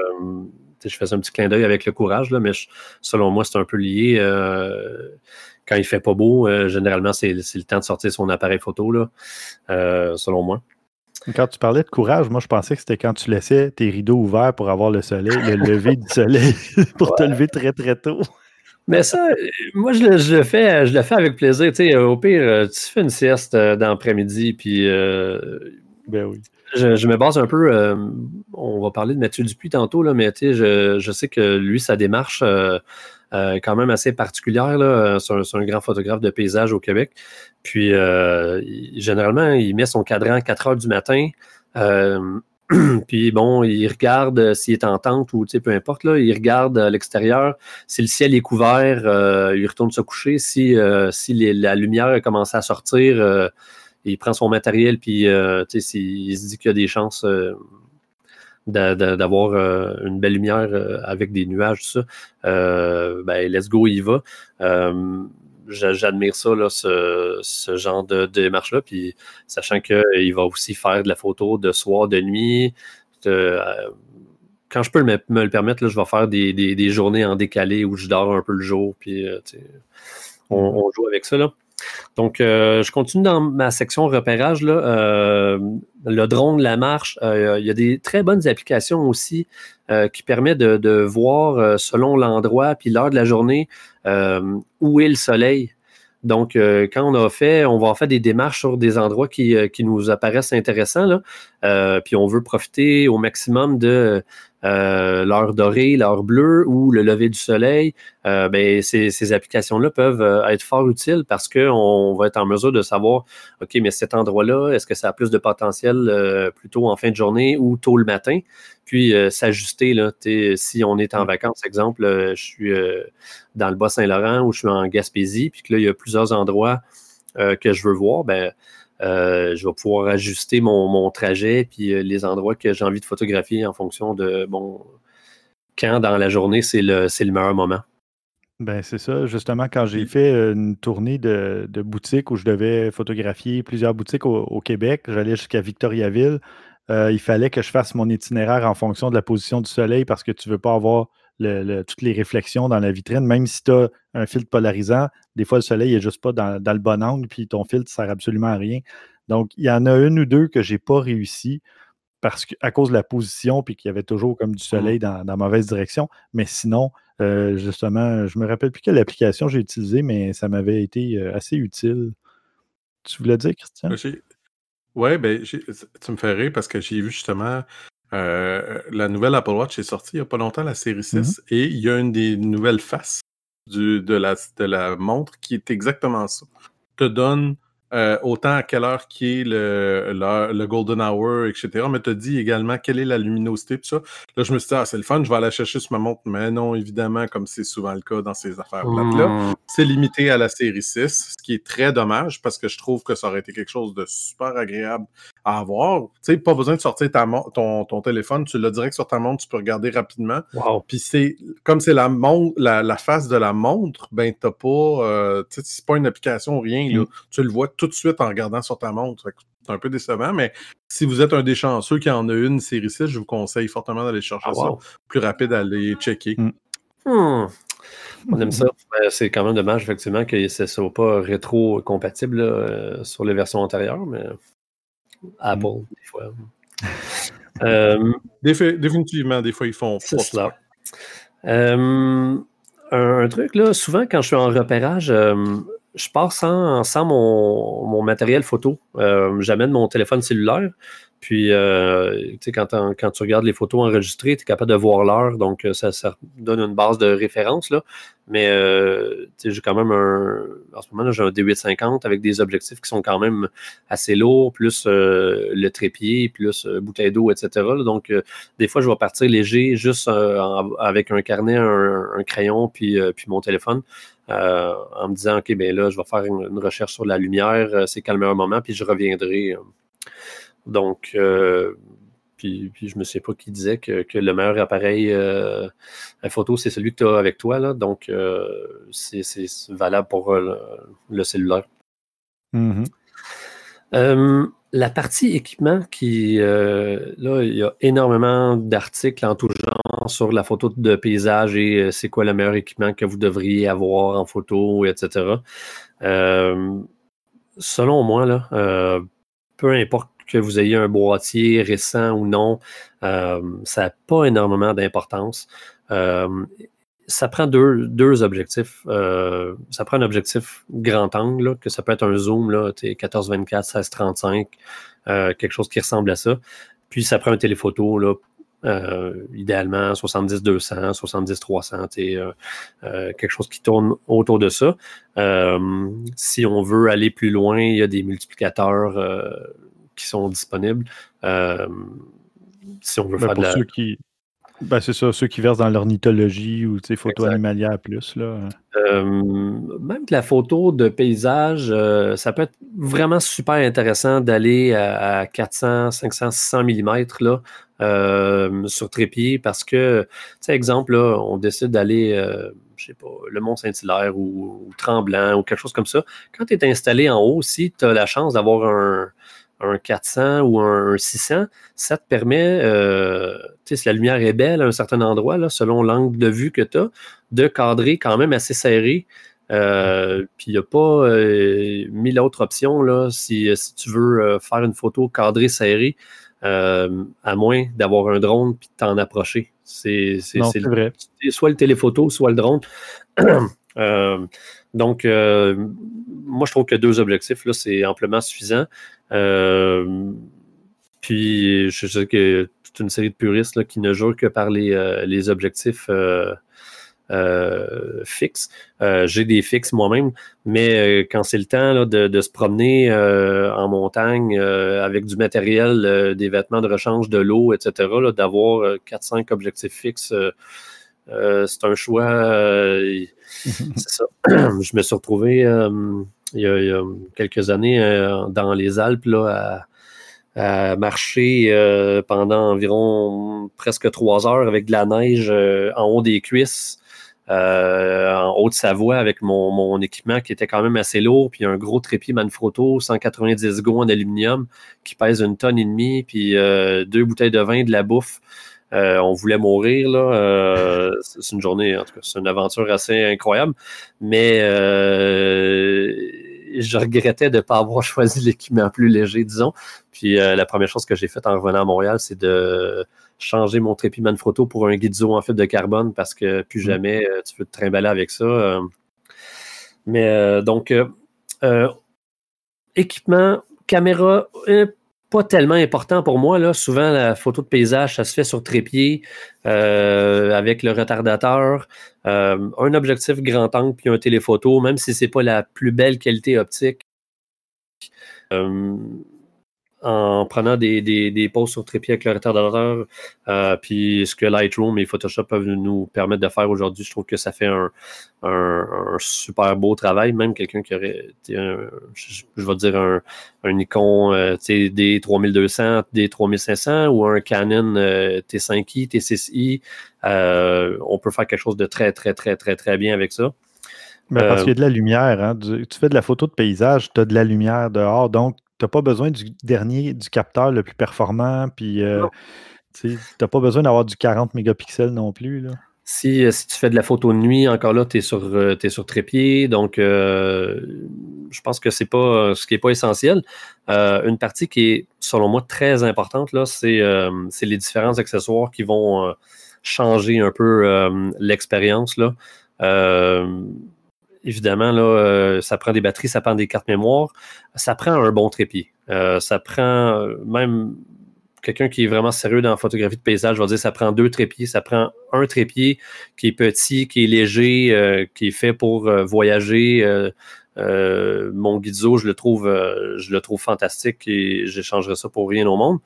je faisais un petit clin d'œil avec le courage, là, mais selon moi, c'est un peu lié. quand il fait pas beau, généralement, c'est le temps de sortir son appareil photo, là, selon moi. Quand tu parlais de courage, moi je pensais que c'était quand tu laissais tes rideaux ouverts pour avoir le soleil, le lever du soleil, pour te lever très très tôt. Mais ça, moi, je le, fais, je le fais avec plaisir. Tu sais, au pire, euh, tu fais une sieste euh, d'après-midi, puis euh, ben oui. Je, me base un peu. on va parler de Mathieu Dupuis tantôt, là, mais tu sais, je, je, sais que lui, sa démarche est quand même assez particulière. C'est un, un, grand photographe de paysage au Québec. Puis, généralement, il met son cadran à 4 heures du matin. puis bon, il regarde euh, s'il est en tente ou peu importe, là, il regarde à l'extérieur. Si le ciel est couvert, euh, il retourne se coucher. Si, euh, si la lumière a commencé à sortir, il prend son matériel, puis il se dit qu'il y a des chances d'avoir une belle lumière avec des nuages, tout ça, ben, let's go, il va j'admire ça, là, ce, genre de, démarche-là. Puis sachant qu'il va aussi faire de la photo de soir, de nuit. Euh, quand je peux me, le permettre, là, je vais faire des, journées en décalé où je dors un peu le jour. Puis euh, on, joue avec ça. Là. Donc, euh, je continue dans ma section repérage. Là, le drone, la marche, il y a des très bonnes applications aussi qui permettent de, voir selon l'endroit puis l'heure de la journée euh, où est le soleil. Donc, euh, quand on a fait, on va faire des démarches sur des endroits qui, euh, nous apparaissent intéressants, là, puis on veut profiter au maximum de l'heure dorée, l'heure bleue ou le lever du soleil, ben, ces, applications-là peuvent être fort utiles parce qu'on va être en mesure de savoir, OK, mais cet endroit-là, est-ce que ça a plus de potentiel plutôt en fin de journée ou tôt le matin? puis euh, s'ajuster. Là, si on est en vacances, exemple, euh, je suis euh, dans le Bas-Saint-Laurent ou je suis en Gaspésie, puis que là, il y a plusieurs endroits que je veux voir, ben, je vais pouvoir ajuster mon, trajet, puis les endroits que j'ai envie de photographier en fonction de bon, quand dans la journée c'est le, le meilleur moment. Ben, c'est ça. Justement, quand j'ai fait une tournée de, de, boutiques où je devais photographier plusieurs boutiques au Québec, j'allais jusqu'à Victoriaville. Euh, il fallait que je fasse mon itinéraire en fonction de la position du soleil parce que tu ne veux pas avoir toutes les réflexions dans la vitrine. Même si tu as un filtre polarisant, des fois le soleil n'est juste pas dans, le bon angle, puis ton filtre ne sert absolument à rien. Donc, il y en a une ou deux que je n'ai pas réussi parce que, à cause de la position, puis qu'il y avait toujours comme du soleil mmh. dans, la mauvaise direction. Mais sinon, euh, justement, je ne me rappelle plus quelle application j'ai utilisée, mais ça m'avait été euh, assez utile. Tu voulais dire, Christian? Ouais, ben, tu me fais rire parce que j'ai vu justement euh, la nouvelle Apple Watch est sortie il n'y a pas longtemps, la série 6, mmh et il y a une des nouvelles faces de, la, de la montre qui est exactement ça. Te donne euh, autant à quelle heure qui est le, le, golden hour, etc. Mais tu dit également quelle est la luminosité, tout ça. Là, je me suis dit, ah, c'est le fun, je vais aller chercher sur ma montre. Mais non, évidemment, comme c'est souvent le cas dans ces affaires plates-là, mmh. c'est limité à la série 6, ce qui est très dommage parce que je trouve que ça aurait été quelque chose de super agréable à avoir. Tu sais, pas besoin de sortir ta ton, ton téléphone, tu l'as direct sur ta montre, tu peux regarder rapidement. Puis c'est, comme c'est la, la, la, face de la montre, ben, t'as pas, euh, tu sais, c'est pas une application ou rien, là. Mmh. Tu le vois tout de suite en regardant sur ta montre. C'est un peu décevant, mais si vous êtes un des chanceux qui en a une série 6, je vous conseille fortement d'aller chercher ah, ça. Plus rapide à aller checker. Hmm. Hmm. On aime ça. C'est quand même dommage, effectivement, que ce ne soit pas rétro-compatible euh, sur les versions antérieures, mais Apple, hmm. des fois. Euh, définitivement, des fois, ils font. C'est cela. Euh, un, truc, là, souvent, quand je suis en repérage, je pars sans, mon, matériel photo. Euh, j'amène mon téléphone cellulaire. Puis, euh, quand, quand, tu regardes les photos enregistrées, tu es capable de voir l'heure. Donc, euh, ça, donne une base de référence. Là. Mais j'ai quand même un. En ce moment, j'ai un D850 avec des objectifs qui sont quand même assez lourds, plus le trépied, plus bouteille d'eau, etc. Donc, des fois, je vais partir léger juste avec un carnet, un, crayon, puis, mon téléphone. Euh, en me disant, OK, ben là, je vais faire une, recherche sur la lumière, euh, c'est calmer un moment, puis je reviendrai. Euh. Donc, puis, puis, je ne sais pas qui disait que, le meilleur appareil à photo, c'est celui que tu as avec toi. Là, donc, c'est valable pour le, cellulaire. Mm-hmm. la partie équipement qui, euh, là, il y a énormément d'articles en tout genre sur la photo de paysage et euh, c'est quoi le meilleur équipement que vous devriez avoir en photo, etc. Euh, selon moi, là, peu importe que vous ayez un boîtier récent ou non, ça n'a pas énormément d'importance ça prend deux, deux objectifs. Euh, ça prend un objectif grand angle, que ça peut être un zoom, là, 14-24, 16-35, euh, quelque chose qui ressemble à ça. Puis ça prend un téléphoto, là, euh, idéalement 70-200, 70-300, quelque chose qui tourne autour de ça. si on veut aller plus loin, il y a des multiplicateurs qui sont disponibles. si on veut ben, faire de la... ceux qui ben, c'est ça, ceux qui versent dans l'ornithologie ou photo animalière plus. Là. Euh, même que la photo de paysage, euh, ça peut être vraiment super intéressant d'aller à, 400, 500, 600 mm là, euh, sur trépied parce que, tu sais, exemple, là, on décide d'aller, je sais pas, le Mont-Saint-Hilaire ou, Tremblant ou quelque chose comme ça. Quand tu es installé en haut, si tu as la chance d'avoir un, un 400 ou un 600, ça te permet, euh, si la lumière est belle à un certain endroit, là, selon l'angle de vue que tu as, de cadrer quand même assez serré. Euh, puis il n'y a pas euh, mille autres options là, si, si tu veux faire une photo cadrée serrée, à moins d'avoir un drone puis de t'en approcher. C'est vrai. soit le téléphoto, soit le drone. donc, moi, je trouve que deux objectifs, là, c'est amplement suffisant. Euh, puis, je sais que toute une série de puristes qui ne jouent que par les, euh, objectifs euh, fixes. J'ai des fixes moi-même, mais quand c'est le temps de, se promener en montagne avec du matériel, des vêtements de rechange, de l'eau, etc., d'avoir 4-5 objectifs fixes, c'est un choix. c'est ça. je me suis retrouvé il y, a, quelques années euh, dans les Alpes là, à, marcher euh, pendant environ presque trois heures avec de la neige euh, en haut des cuisses. en Haute-Savoie avec mon, équipement qui était quand même assez lourd, puis un gros trépied Manfrotto, 190 go en aluminium qui pèse une tonne et demie, puis deux bouteilles de vin, de la bouffe. On voulait mourir. Là. c'est une journée, en tout cas, c'est une aventure assez incroyable. Mais je regrettais de ne pas avoir choisi l'équipement plus léger, disons. Puis euh, la première chose que j'ai faite en revenant à Montréal, c'est de changer mon trépied Manfrotto pour un guidzo en fibre de carbone parce que plus mm. jamais euh, tu peux te trimballer avec ça. Euh. Mais donc, équipement, caméra, pas tellement important pour moi. Là. Souvent, la photo de paysage, ça se fait sur trépied euh, avec le retardateur, euh, un objectif grand angle puis un téléphoto, même si ce n'est pas la plus belle qualité optique. Euh, en prenant des, des, des poses sur trépied avec le retardateur, euh, puis ce que Lightroom et Photoshop peuvent nous permettre de faire aujourd'hui, je trouve que ça fait un, un, super beau travail. Même quelqu'un qui aurait, un, je, vais dire, un, un Nikon euh, D3200, D3500 ou un Canon euh, T5i, T6i, euh, on peut faire quelque chose de très, très, très, très, très bien avec ça. Ben, parce qu'il y a de la lumière. Hein. Tu fais de la photo de paysage, tu as de la lumière dehors. Donc, n'as pas besoin du dernier, du capteur le plus performant, puis euh, tu n'as pas besoin d'avoir du 40 mégapixels non plus. Là. Si, euh, si, tu fais de la photo de nuit, encore là, tu es, sur, euh, sur trépied. Donc, je pense que c'est pas ce qui n'est pas essentiel. une partie qui est, selon moi, très importante, là, c'est, les différents accessoires qui vont changer un peu l'expérience. Là évidemment, là, euh, ça prend des batteries, ça prend des cartes mémoire, ça prend un bon trépied. Euh, ça prend euh, même quelqu'un qui est vraiment sérieux dans la photographie de paysage va dire ça prend deux trépieds. Ça prend un trépied qui est petit, qui est léger, qui est fait pour voyager. mon Guizo, je le trouve, je le trouve fantastique et j'échangerai ça pour rien au monde.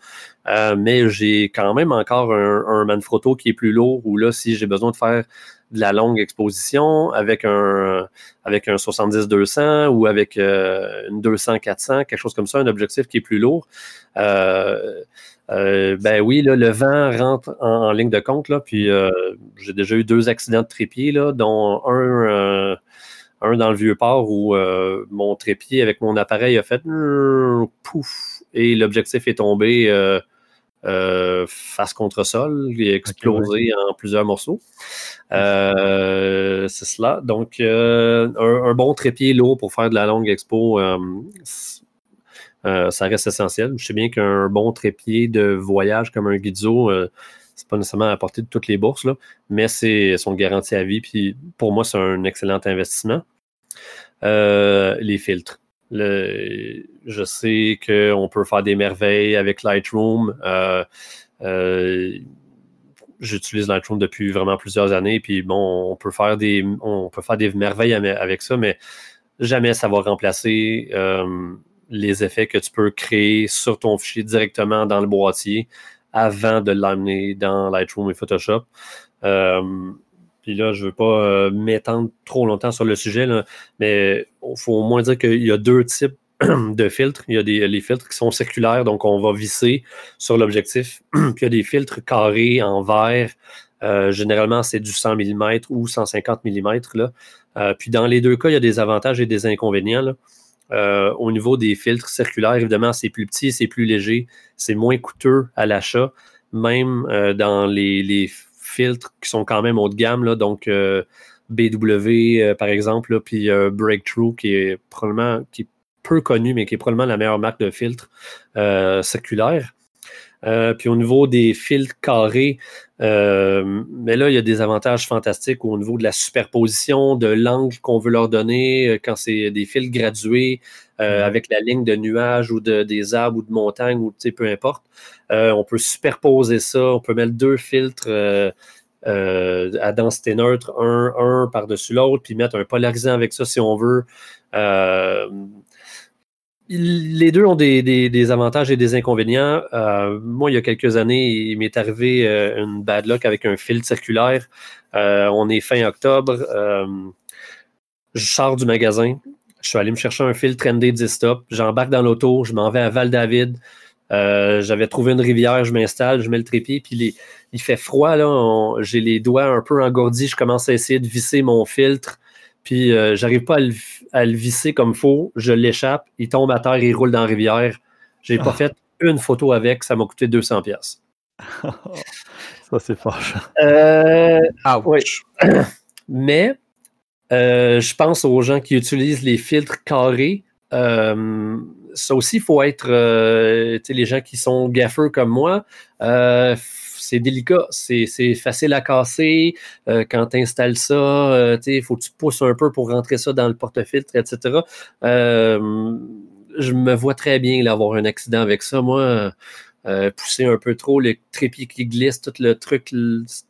mais j'ai quand même encore un, un Manfrotto qui est plus lourd où là, si j'ai besoin de faire de la longue exposition avec un, avec un 70-200 ou avec euh, une 200-400, quelque chose comme ça, un objectif qui est plus lourd. Euh, euh, ben oui, le vent rentre en, ligne de compte, là, puis j'ai déjà eu deux accidents de trépied, là, dont un, un dans le vieux port où mon trépied avec mon appareil a fait pouf et l'objectif est tombé face contre sol, il est explosé en plusieurs morceaux. c'est cela. Donc, un, bon trépied lourd pour faire de la longue expo, ça reste essentiel. Je sais bien qu'un bon trépied de voyage comme un Gizzo, c'est pas nécessairement à portée de toutes les bourses, là, mais c'est son garantie à vie. Puis pour moi, c'est un excellent investissement. Euh, les filtres. Je sais qu'on peut faire des merveilles avec Lightroom. Euh, euh, j'utilise Lightroom depuis vraiment plusieurs années. Puis bon, on peut faire des, on peut faire des merveilles avec ça, mais jamais ça va remplacer les effets que tu peux créer sur ton fichier directement dans le boîtier avant de l'amener dans Lightroom et Photoshop. Euh, puis là, je ne veux pas euh, m'étendre trop longtemps sur le sujet, mais il faut au moins dire qu'il y a deux types de filtres. Il y a des, les filtres qui sont circulaires, donc on va visser sur l'objectif. puis il y a des filtres carrés en verre. Euh, généralement, c'est du 100 mm ou 150 mm. Là. puis dans les deux cas, il y a des avantages et des inconvénients. Là. Euh, au niveau des filtres circulaires, évidemment, c'est plus petit, c'est plus léger, c'est moins coûteux à l'achat, même euh, dans les, filtres qui sont quand même haut de gamme, donc euh, BW par exemple, puis Breakthrough qui est probablement qui est peu connu, mais qui est probablement la meilleure marque de filtres circulaires. Euh, puis au niveau des filtres carrés, euh, mais là, il y a des avantages fantastiques au niveau de la superposition, de l'angle qu'on veut leur donner euh, quand c'est des fils gradués mm-hmm. avec la ligne de nuages ou de, des arbres ou de montagnes ou peu importe. on peut superposer ça, on peut mettre deux filtres à densité neutre, un, un par-dessus l'autre, puis mettre un polarisant avec ça si on veut les deux ont des, avantages et des inconvénients. Euh, moi, il y a quelques années, il m'est arrivé euh, une bad luck avec un fil circulaire. Euh, on est fin octobre. je sors du magasin. Je suis allé me chercher un fil trendy 10 stop. J'embarque dans l'auto. Je m'en vais à Val-David. J'avais trouvé une rivière. Je m'installe. Je mets le trépied. Puis il fait froid. J'ai les doigts un peu engourdis. Je commence à essayer de visser mon filtre. Puis euh, j'arrive pas à le, visser comme faut. Je l'échappe, il tombe à terre, il roule dans la rivière. J'ai pas ah. fait une photo avec, ça m'a coûté 200 pièces. ça c'est fort. Euh, oui. Mais euh, je pense aux gens qui utilisent les filtres carrés. Euh, ça aussi, il faut être les gens qui sont gaffeux comme moi c'est délicat, c'est facile à casser. Euh, quand tu installes ça, euh, il faut que tu pousses un peu pour rentrer ça dans le porte-filtre, etc. Euh, je me vois très bien avoir un accident avec ça. Moi, pousser un peu trop, le trépied qui glisse, tout le truc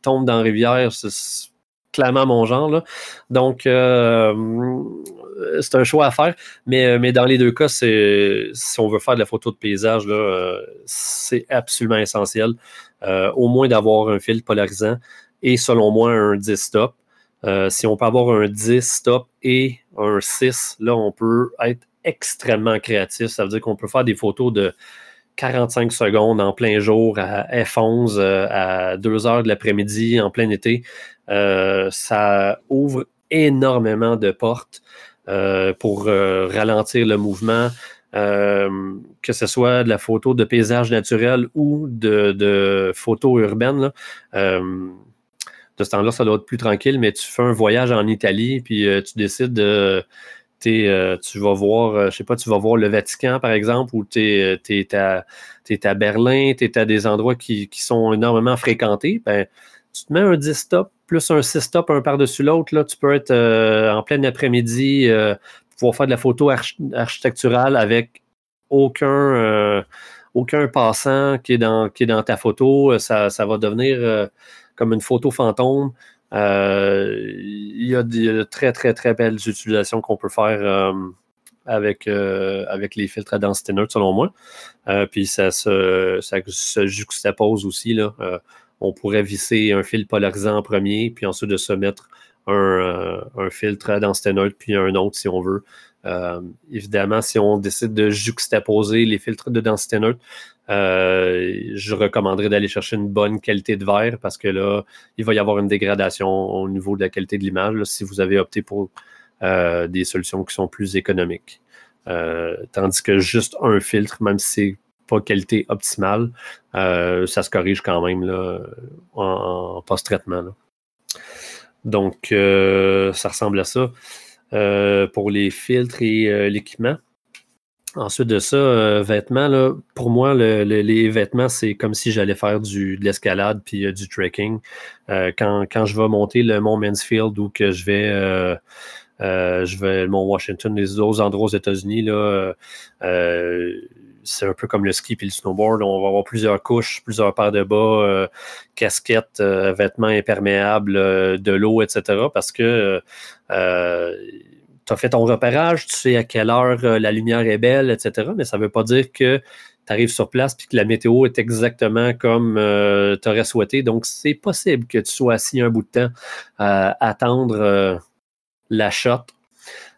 tombe dans la rivière, c'est clairement mon genre. Donc, c'est un choix à faire. Mais, mais dans les deux cas, si on veut faire de la photo de paysage, c'est absolument essentiel. Euh, au moins d'avoir un fil polarisant et selon moi un 10 stop. Euh, si on peut avoir un 10 stop et un 6, là, on peut être extrêmement créatif. Ça veut dire qu'on peut faire des photos de 45 secondes en plein jour à F11 euh, à 2 heures de l'après-midi en plein été. ça ouvre énormément de portes pour ralentir le mouvement, euh, que ce soit de la photo de paysage naturel ou de, de photo urbaine. Euh, de ce temps-là, ça doit être plus tranquille, mais tu fais un voyage en Italie, puis euh, tu décides de. tu vas voir, je sais pas, tu vas voir le Vatican, par exemple, ou tu es, à, Berlin, tu es à des endroits qui, sont énormément fréquentés. Ben, tu te mets un 10 stop plus un 6 stop un par-dessus l'autre. Tu peux être en plein après-midi, pouvoir faire de la photo architecturale avec aucun, euh, aucun passant qui est, dans, qui est dans ta photo. Ça, va devenir euh, comme une photo fantôme. Euh, il y a de très, très, très belles utilisations qu'on peut faire avec, avec les filtres à densité neutre, selon moi. puis ça se, ça se juxtapose aussi. Là. on pourrait visser un fil polarisant en premier, puis ensuite de se mettre euh, un, filtre neutre, puis un autre si on veut. Euh, évidemment, si on décide de juxtaposer les filtres de densité neutre, euh, je recommanderais d'aller chercher une bonne qualité de verre parce que là, il va y avoir une dégradation au niveau de la qualité de l'image si vous avez opté pour des solutions qui sont plus économiques. tandis que juste un filtre, même si c'est pas qualité optimale, ça se corrige quand même là, en, post-traitement. Donc, ça ressemble à ça pour les filtres et l'équipement. Ensuite de ça, euh, vêtements, là, pour moi, les vêtements, c'est comme si j'allais faire du, de l'escalade puis euh, du trekking. Euh, quand, quand, je vais monter le mont Mansfield ou que je vais, je vais le mont Washington, les autres endroits aux États-Unis, là, c'est un peu comme le ski puis le snowboard. On va avoir plusieurs couches, plusieurs paires de bas, casquettes, vêtements imperméables, de l'eau, etc. Parce que tu as fait ton repérage, tu sais à quelle heure euh, la lumière est belle, etc. Mais ça ne veut pas dire que tu arrives sur place et que la météo est exactement comme euh, tu aurais souhaité. Donc, c'est possible que tu sois assis un bout de temps à attendre euh, la shot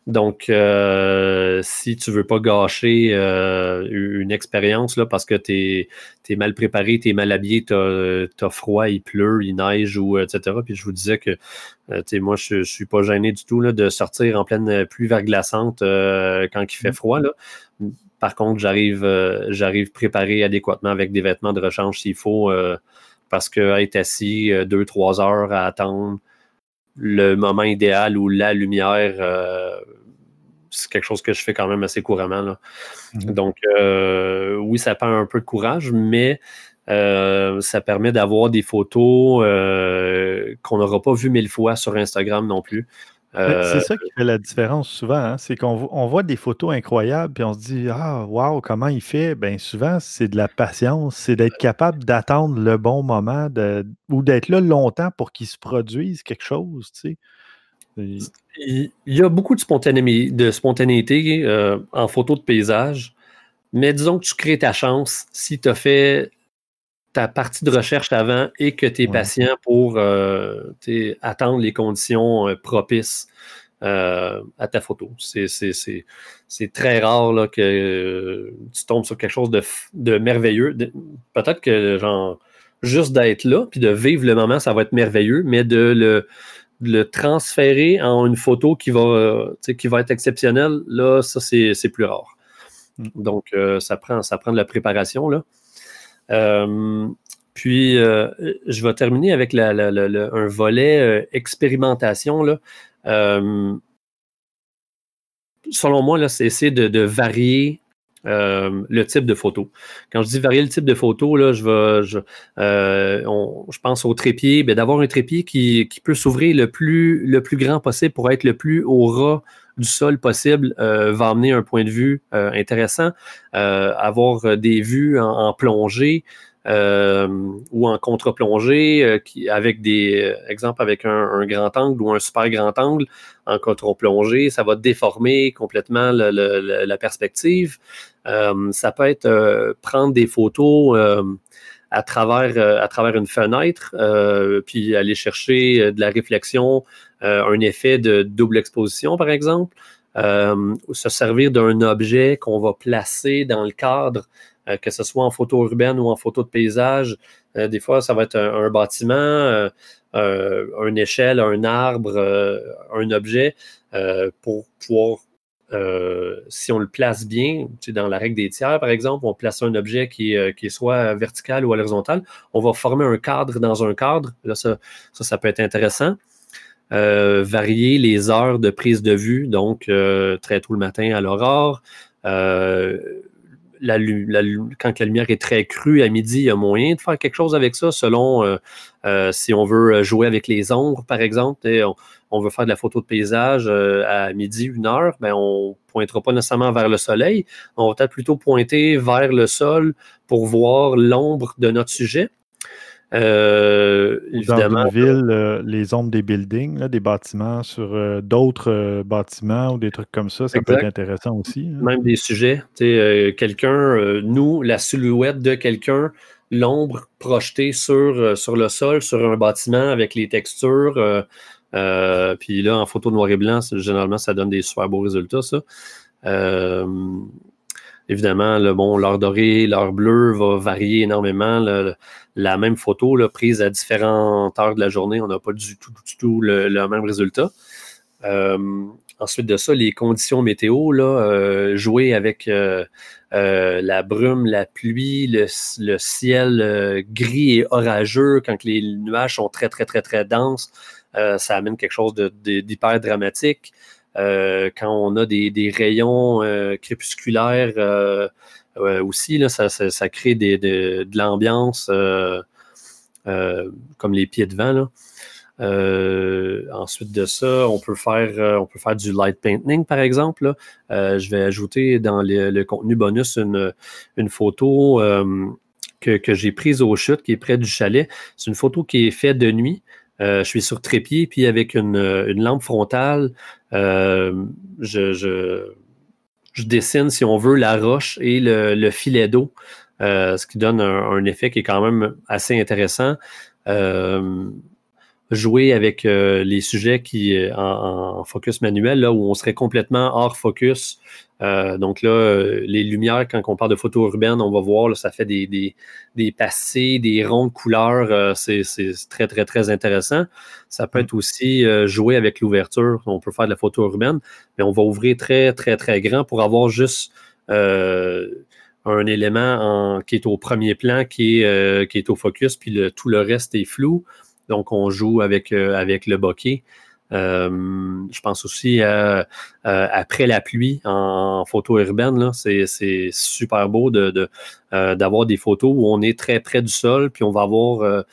donc, euh, si tu veux pas gâcher euh, une expérience là, parce que tu es, mal préparé, tu es mal habillé, tu as, froid, il pleut, il neige, ou etc. Puis je vous disais que euh, moi, je, ne suis pas gêné du tout là, de sortir en pleine pluie verglaçante quand il fait mmh. froid. Là. Par contre, j'arrive j'arrive préparé adéquatement avec des vêtements de rechange s'il faut, parce que être assis deux, trois heures à attendre le moment idéal où la lumière, euh, c'est quelque chose que je fais quand même assez couramment. Mhm. Donc, euh, oui, ça prend un peu de courage, mais euh, ça permet d'avoir des photos qu'on n'aura pas vues mille fois sur Instagram non plus. C'est ça qui fait la différence souvent, hein. c'est qu'on voit des photos incroyables, puis on se dit Ah, waouh, comment il fait? Bien, souvent, c'est de la patience, c'est d'être capable d'attendre le bon moment ou d'être là longtemps pour qu'il se produise quelque chose. Il y a beaucoup de spontanéité, de spontanéité euh, en photo de paysage, mais disons que tu crées ta chance si tu as fait ta partie de recherche avant et que tu es patient pour euh, attendre les conditions euh, propices euh, à ta photo. C'est très rare là, que tu tombes sur quelque chose de, merveilleux. Peut-être que genre juste d'être là puis de vivre le moment, ça va être merveilleux, mais de le, transférer en une photo qui va, qui va être exceptionnelle, là, ça, c'est plus rare. Mm. Donc, ça, prend, ça prend de la préparation. Là. Euh, puis, euh, je vais terminer avec un volet euh, expérimentation. Là. selon moi, c'est essayer de, varier le type de photo. Quand je dis varier le type de photo, là, je, pense au trépied, ben, d'avoir un trépied qui, peut s'ouvrir le plus, le plus grand possible pour être le plus au ras du sol possible, va amener un point de vue intéressant. avoir des vues en plongée, euh, ou en contre-plongée, euh, avec des euh, exemples avec un, grand angle ou un super grand angle en contre-plongée, ça va déformer complètement la perspective. ça peut être prendre des photos à travers, à travers une fenêtre, puis aller chercher de la réflexion, un effet de double exposition, par exemple. se servir d'un objet qu'on va placer dans le cadre euh, que ce soit en photo urbaine ou en photo de paysage. Euh, des fois, ça va être un, bâtiment, euh, une échelle, un arbre, un objet, pour pouvoir si on le place bien, dans la règle des tiers, par exemple, on place un objet qui, est soit vertical ou horizontal, on va former un cadre dans un cadre. Là, ça, ça, peut être intéressant. varier les heures de prise de vue, donc très tôt le matin à l'aurore, quand la lumière est très crue à midi, il y a moyen de faire quelque chose avec ça selon euh, euh, si on veut jouer avec les ombres, par exemple. On, veut faire de la photo de paysage euh, à midi, une heure, ben on ne pointera pas nécessairement vers le soleil. On va peut-être plutôt pointer vers le sol pour voir l'ombre de notre sujet. Euh, évidemment. Dans une ville, euh, les ombres des buildings, des bâtiments sur euh, d'autres bâtiments ou des trucs comme ça, ça peut être intéressant aussi. Hein. Même des sujets. quelqu'un, nous, la silhouette de quelqu'un, l'ombre projetée sur, sur le sol, sur un bâtiment avec les textures. puis là, en photo noir et blanc, généralement, ça donne des super beaux résultats, ça. Évidemment, le bon, l'heure dorée, l'heure bleue va varier énormément. la même photo prise à différentes heures de la journée, on n'a pas du tout, le, même résultat. ensuite de ça, les conditions météo, là, jouer avec la brume, la pluie, le, ciel gris et orageux quand les nuages sont très, très, très, très denses. ça amène quelque chose d'hyper dramatique. Quand on a des, rayons crépusculaires aussi, là, ça, crée de, l'ambiance comme les pieds de vent. Euh, ensuite de ça, on peut faire, euh, du light painting, par exemple. Euh, je vais ajouter dans le, contenu bonus une, une photo que, que j'ai prise au chute, qui est près du chalet. C'est une photo qui est faite de nuit. Je suis sur trépied, puis avec une, lampe frontale, je, je, dessine, si on veut, la roche et le, le filet d'eau, ce qui donne un, effet qui est quand même assez intéressant. Euh, jouer avec euh, les sujets qui euh, en, focus manuel, là, où on serait complètement hors focus. Euh, donc là, les lumières, quand on parle de photo urbaine, on va voir, ça fait des, des, des, passés, des rondes couleurs. c'est très, très, très intéressant. Ça peut mm. être aussi jouer avec l'ouverture. On peut faire de la photo urbaine, mais on va ouvrir très, très, très grand pour avoir juste un élément qui est au premier plan, qui est, qui est au focus, puis le, tout le reste est flou. Donc, on joue avec, euh, avec le bokeh. Euh, je pense aussi euh, après la pluie en, photo urbaine, c'est super beau d'avoir de, des photos où on est très près du sol, puis on va avoir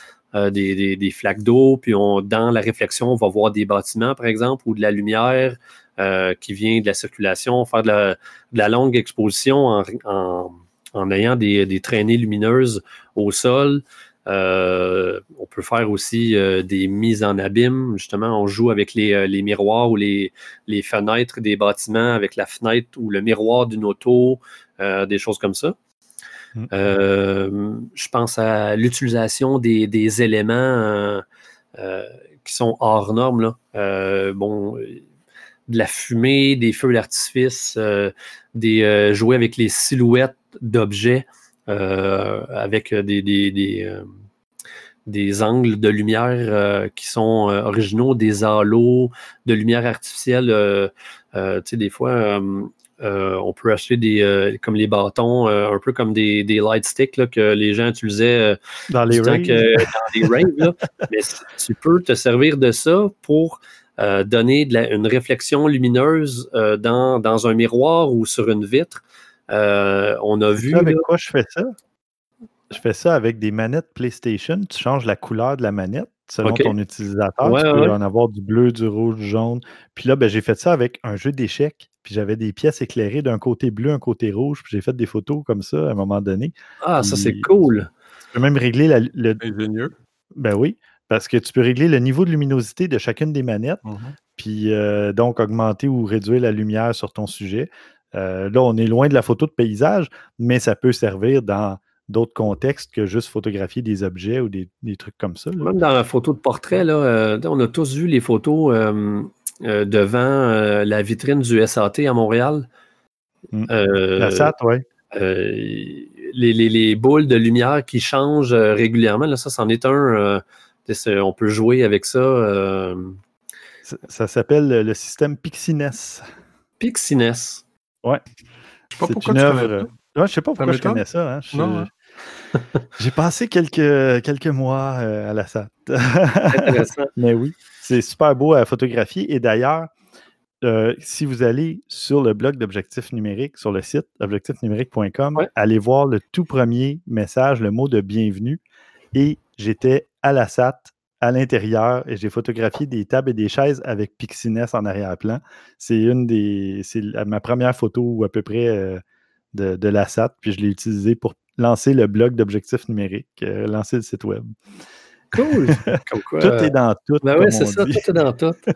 des, flaques d'eau, puis on, dans la réflexion, on va voir des bâtiments, par exemple, ou de la lumière qui vient de la circulation, faire de la, longue exposition en, ayant des, des, traînées lumineuses au sol. Euh, on peut faire aussi euh, des mises en abîme. Justement, on joue avec les, euh, miroirs ou les, fenêtres des bâtiments, avec la fenêtre ou le miroir d'une auto, des choses comme ça. Mm. je pense à l'utilisation des, éléments qui sont hors normes. bon, de la fumée, des feux d'artifice, des jouer avec les silhouettes d'objets. Euh, avec des, des, euh, des, angles de lumière euh, qui sont originaux, des halos de lumière artificielle. tu sais, des fois, on peut acheter des comme les bâtons, un peu comme des, des light sticks que les gens utilisaient dans les raves. Mais tu peux te servir de ça pour donner une réflexion lumineuse dans, dans, un miroir ou sur une vitre. Euh, on a vu. Avec quoi je fais ça? Je fais ça avec des manettes PlayStation. Tu changes la couleur de la manette selon ton utilisateur. tu peux en avoir du bleu, du rouge, du jaune. Puis là, ben, j'ai fait ça avec un jeu d'échecs. Puis j'avais des pièces éclairées d'un côté bleu, un côté rouge. Puis j'ai fait des photos comme ça à un moment donné. Ah, ça, c'est cool. Tu peux même régler la, le. Ben oui, parce que tu peux régler le niveau de luminosité de chacune des manettes. Mmh puis euh, donc augmenter ou réduire la lumière sur ton sujet. Euh, là, on est loin de la photo de paysage, mais ça peut servir dans d'autres contextes que juste photographier des objets ou des, trucs comme ça. Même dans la photo de portrait, là, euh, on a tous vu les photos euh, devant la vitrine du SAT à Montréal. Hmm. la SAT, oui. Les, boules de lumière qui changent régulièrement, là, ça, c'en est un. on peut jouer avec ça. Ça, ça s'appelle le système Pixines. Pixines. Ouais. C'est une œuvre. je sais pas pourquoi je connais ça. Hein. Hein. J'ai passé quelques, quelques mois euh, à la SAT. Mais oui, c'est super beau à photographier. Et d'ailleurs, euh, si vous allez sur le blog d'Objectif Numérique, sur le site objectifnumérique.com, allez voir le tout premier message, le mot de bienvenue. Et j'étais à la SAT à l'intérieur et j'ai photographié des tables et des chaises avec Pixines en arrière-plan. C'est une des. C'est ma première photo à peu près euh, de, de, la SAT, puis je l'ai utilisée pour lancer le blog d'objectifs numériques, euh, lancer le site web. Cool! tout est dans tout. Ben oui, c'est ça, tout est dans tout.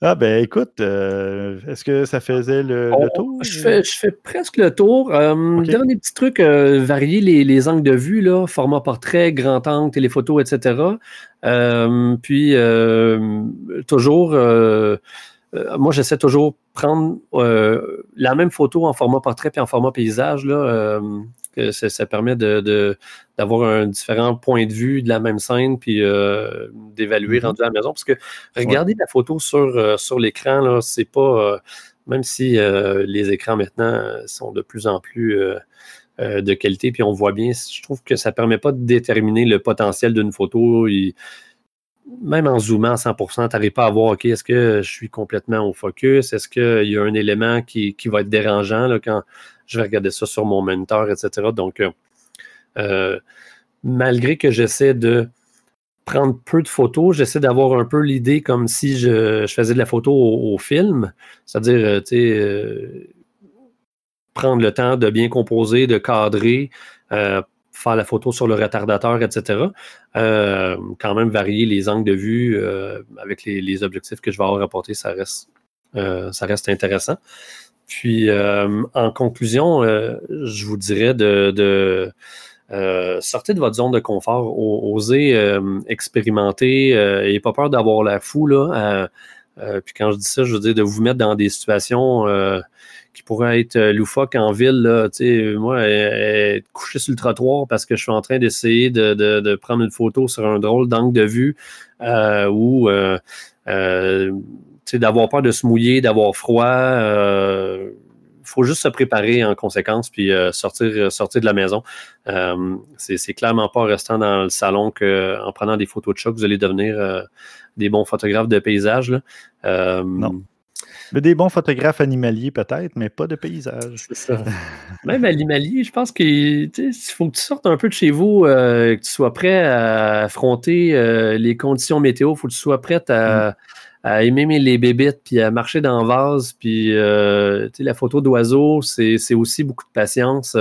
Ah ben écoute, euh, est-ce que ça faisait le, tour? Je fais, je fais, presque le tour. Euh, Dernier petit truc, euh, varier les, angles de vue, là, format portrait, grand angle, téléphoto, etc. Euh, puis toujours, moi j'essaie toujours prendre la même photo en format portrait puis en format paysage. Là, que ça, permet d'avoir un différent point de vue de la même scène, puis euh, d'évaluer mm-hmm. rendu à la maison. Parce que regarder la photo sur, euh, sur l'écran, c'est pas. même si les écrans maintenant sont de plus en plus de qualité, puis on voit bien, je trouve que ça ne permet pas de déterminer le potentiel d'une photo même en zoomant à 100%, tu n'arrives pas à voir, OK, est-ce que je suis complètement au focus? Est-ce qu'il y a un élément qui, va être dérangeant là, quand je vais regarder ça sur mon moniteur, etc. Donc, euh, euh, malgré que j'essaie de prendre peu de photos, j'essaie d'avoir un peu l'idée comme si je, faisais de la photo au, film, c'est-à-dire, euh, prendre le temps de bien composer, de cadrer, faire la photo sur le retardateur, etc. Quand même varier les angles de vue avec les, objectifs que je vais avoir apportés, ça reste, ça reste intéressant. Puis, en conclusion, je vous dirais de, de sortir de votre zone de confort, oser expérimenter, et pas peur d'avoir la fou. Là, puis quand je dis ça, je veux dire de vous mettre dans des situations qui pourrait être euh, loufoque en ville. Là, moi, être couché sur le trottoir parce que je suis en train d'essayer de, prendre une photo sur un drôle d'angle de vue euh, ou euh, d'avoir peur de se mouiller, d'avoir froid. Il faut juste se préparer en conséquence puis sortir, sortir de la maison. c'est clairement pas en restant dans le salon qu'en prenant des photos de choc, vous allez devenir des bons photographes de paysage. non. Mais des bons photographes animaliers peut-être, mais pas de paysage. C'est ça. Même animalier, je pense qu'il faut que tu sortes un peu de chez vous, euh, que tu sois prêt à affronter euh, les conditions météo, il faut que tu sois prêt à, mm. Aimer les bébites, puis à marcher dans le vase, puis euh, la photo d'oiseau, c'est aussi beaucoup de patience.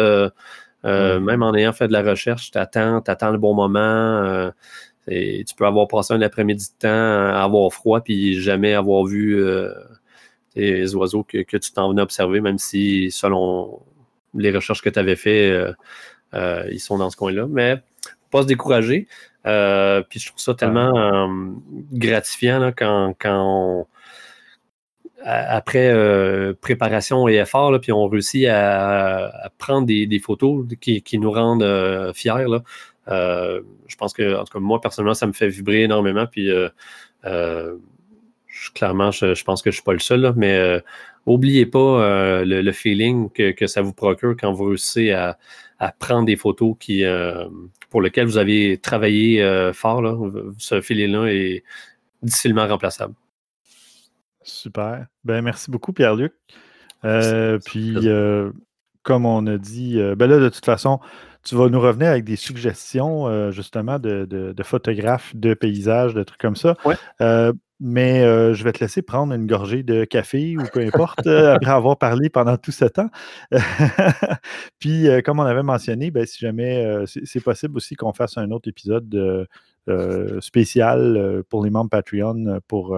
Mm. Même en ayant fait de la recherche, tu attends, attends le bon moment. Et tu peux avoir passé un après-midi de temps à avoir froid, puis jamais avoir vu les oiseaux que, tu t'en venais observer, même si selon les recherches que tu avais faites, euh, euh, ils sont dans ce coin-là. Mais pas se décourager. Euh, puis je trouve ça tellement gratifiant quand, quand après préparation et effort, puis on réussit à, prendre des, photos qui, nous rendent fiers. je pense que, en tout cas, moi, personnellement, ça me fait vibrer énormément. Puis clairement, je, pense que je ne suis pas le seul, mais n'oubliez euh, pas euh, le, feeling que, ça vous procure quand vous réussissez à, prendre des photos qui, euh, pour lesquelles vous avez travaillé fort. Ce feeling-là est difficilement remplaçable. Super. Ben, merci beaucoup, Pierre-Luc. puis, comme on a dit, ben là, de toute façon, tu vas nous revenir avec des suggestions, justement, de, photographes, de paysages, de trucs comme ça. Ouais. Mais euh, je vais te laisser prendre une gorgée de café ou peu importe, euh, après avoir parlé pendant tout ce temps. Puis, euh, comme on avait mentionné, ben, si jamais c'est possible aussi qu'on fasse un autre épisode spécial pour les membres Patreon pour,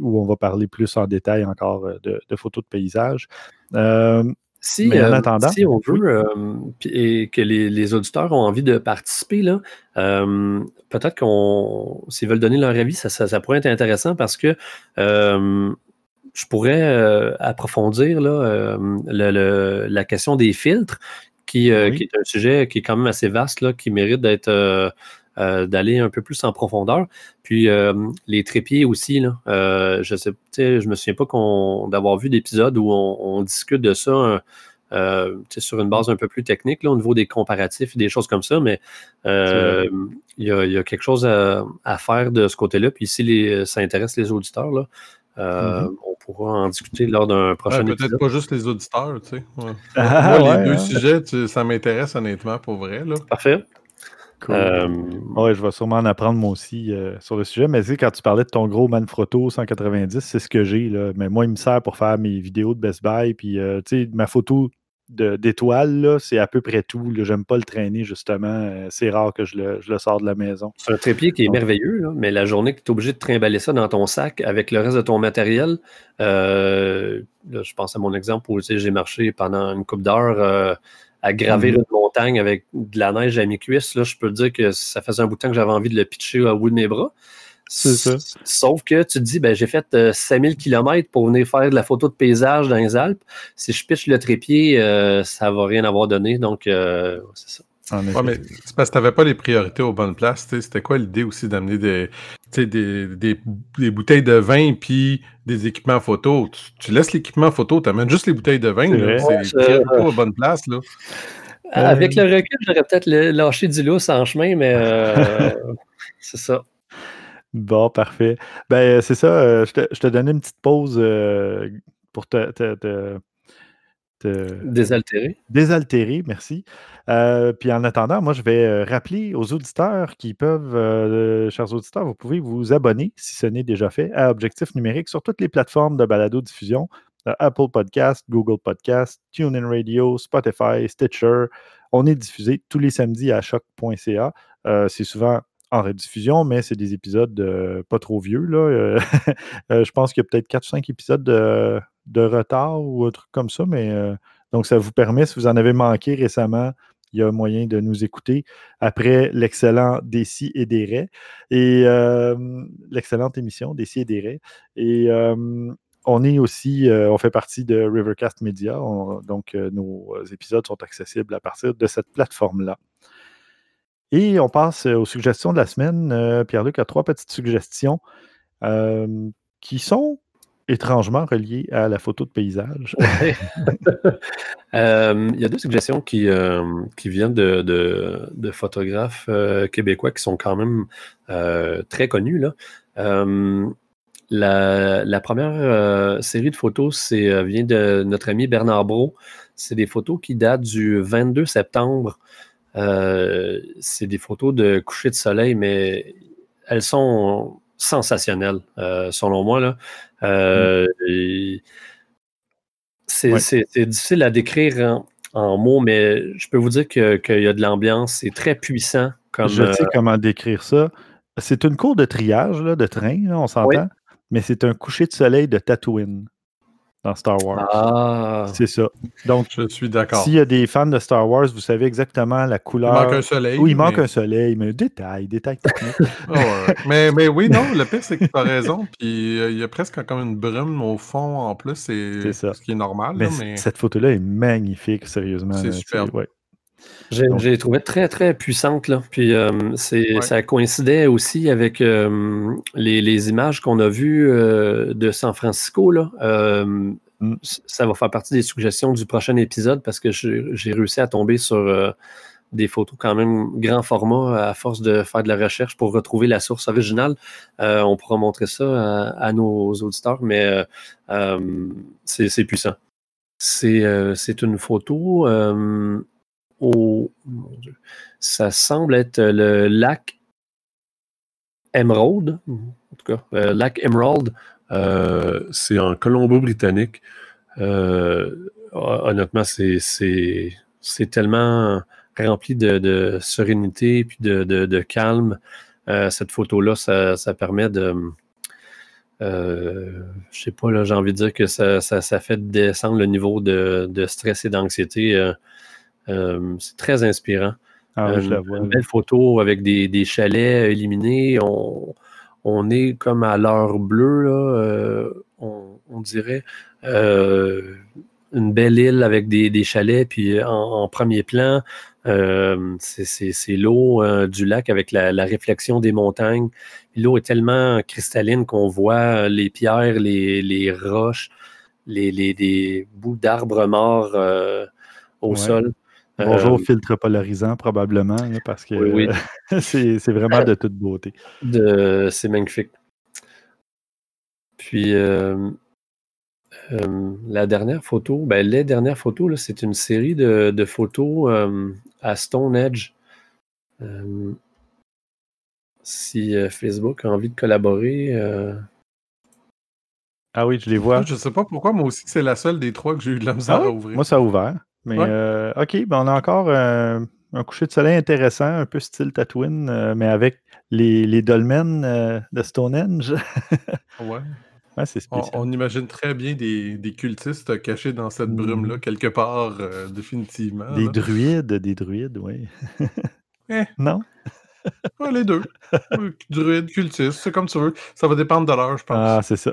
où on va parler plus en détail encore de, de photos de paysage. Si, euh, si on veut euh, et que les, auditeurs ont envie de participer, là, euh, peut-être qu'on, s'ils veulent donner leur avis, ça, pourrait être intéressant parce que je pourrais approfondir là, la question des filtres, qui, qui, est un sujet qui est quand même assez vaste, là, qui mérite d'être euh, d'aller un peu plus en profondeur. Puis euh, les trépieds aussi, là, euh, je sais, je me souviens pas d'avoir vu d'épisodes où on, discute de ça. sur une base un peu plus technique là, au niveau des comparatifs et des choses comme ça, mais il y, a, quelque chose à, faire de ce côté-là. Puis si ça intéresse les auditeurs, là, mm-hmm. on pourra en discuter lors d'un prochain épisode. Peut-être pas juste les auditeurs, tu sais. Ah, Moi, les deux sujets, ça m'intéresse honnêtement pour vrai. Là. Parfait. Euh, oui, je vais sûrement en apprendre moi aussi euh, sur le sujet. Mais tu sais, quand tu parlais de ton gros Manfrotto 190, c'est ce que j'ai. Mais moi, il me sert pour faire mes vidéos de Best Buy. Puis, euh, tu sais, ma photo d'étoile, c'est à peu près tout. J'aime pas le traîner, justement. c'est rare que je le, je le, sors de la maison. C'est un trépied qui est merveilleux, mais la journée que tu es obligé de trimballer ça dans ton sac avec le reste de ton matériel, je pense à mon exemple où j'ai marché pendant une coupe d'heure à gravir mhm. une montagne avec de la neige à mes cuisses, là, je peux dire que ça faisait un bout de temps que j'avais envie de le pitcher au bout de mes bras. Sauf que tu te dis, ben, j'ai fait 5000 km pour venir faire de la photo de paysage dans les Alpes. Si je pitche le trépied, ça va rien avoir donné. Donc, c'est ça. C'est parce que tu n'avais pas les priorités aux bonnes places. C'était quoi l'idée aussi d'amener des, des, bouteilles de vin puis des équipements photo? Tu, laisses l'équipement photo, tu amènes juste les bouteilles de vin. C'est priorités aux bonnes places. Là. Avec le recul, j'aurais peut-être lâché du lousse en chemin, mais euh, c'est ça. Bon, parfait. Ben, c'est ça. Euh, je, te, je, te, donnais une petite pause euh, pour te, Désaltérer. Désaltérer, merci. puis en attendant, moi, je vais rappeler aux auditeurs qui peuvent, chers auditeurs, vous pouvez vous abonner, si ce n'est déjà fait, à Objectif Numérique sur toutes les plateformes de balado-diffusion. Apple Podcast, Google Podcast, TuneIn Radio, Spotify, Stitcher. On est diffusé tous les samedis à choc.ca. Euh, c'est souvent en rediffusion, mais c'est des épisodes pas trop vieux. Là. Euh, euh, je pense qu'il y a peut-être 4 ou 5 épisodes de, retard ou un truc comme ça, mais donc ça vous permet, si vous en avez manqué récemment, il y a moyen de nous écouter après l'excellent Décis et des Raies et l'excellente émission Décis et des Raies. Et on est aussi, euh, on fait partie de Rivercast Media, donc euh, nos épisodes sont accessibles à partir de cette plateforme-là. Et on passe aux suggestions de la semaine. Euh, Pierre-Luc a trois petites suggestions qui sont étrangement reliées à la photo de paysage. Il y a deux suggestions qui, qui viennent de, photographes québécois qui sont quand même très connus. La, première euh, série de photos euh, vient de notre ami Bernard Brault. C'est des photos qui datent du 22 septembre. Euh, c'est des photos de coucher de soleil, mais elles sont sensationnelles, selon moi. Là. Mm. c'est, difficile à décrire en, mots, mais je peux vous dire qu'il y a de l'ambiance. C'est très puissant. Comme, je sais comment décrire ça. C'est une cour de triage de train, on s'entend mais c'est un coucher de soleil de Tatooine dans Star Wars. Ah. C'est ça. Donc, je suis d'accord. S'il y a des fans de Star Wars, vous savez exactement la couleur. Il manque un soleil. Oui, il manque un soleil, mais détail, détail technique. oh, mais, mais oui, non, le pire, c'est que tu as raison. Puis euh, il y a presque comme une brume au fond en plus. C'est ce qui est normal. Mais, cette photo-là est magnifique, sérieusement. C'est super. Ouais. J'ai trouvé très, très puissante. Là. Puis euh, ça coïncidait aussi avec euh, les, images qu'on a vues euh, de San Francisco. Là. Mm. Ça va faire partie des suggestions du prochain épisode parce que j'ai réussi à tomber sur des photos quand même grand format à force de faire de la recherche pour retrouver la source originale. on pourra montrer ça à, nos auditeurs, mais c'est puissant. C'est une photo Ça semble être le lac Emerald. En tout cas, euh, lac Emerald. Euh, c'est en Colombie-Britannique. Euh, honnêtement, c'est tellement rempli de, sérénité et de, calme. cette photo-là, ça, permet de. je sais pas, j'ai envie de dire que ça, fait descendre le niveau de, stress et d'anxiété euh, c'est très inspirant. Ah, euh, une belle photo avec des, chalets éliminés. On, est comme à l'heure bleue, euh, on, dirait. une belle île avec des, chalets, puis en, premier plan, c'est l'eau du lac avec la, réflexion des montagnes. L'eau est tellement cristalline qu'on voit les pierres, les, roches, les, bouts d'arbres morts au sol. Bonjour, euh, filtre polarisant, probablement, parce que c'est vraiment de toute beauté. C'est magnifique. Puis, euh, euh, la dernière photo, ben, les dernières photos, c'est une série de, photos à Stone Edge. si Facebook a envie de collaborer. Ah oui, je les vois. Je sais pas pourquoi, moi aussi, c'est la seule des trois que j'ai eu de la misère ah à ouvrir. Moi, ça a ouvert. Mais euh, OK, ben on a encore euh, un coucher de soleil intéressant, un peu style Tatooine, euh, mais avec les, les dolmens de Stonehenge. ouais. ouais c'est spécial. On, imagine très bien des, des, cultistes cachés dans cette brume-là, mmh. quelque part, définitivement. Des druides, des druides, oui. eh. Non? les deux. Druide, cultiste, c'est comme tu veux. Ça va dépendre de l'heure, je pense. Ah, c'est ça.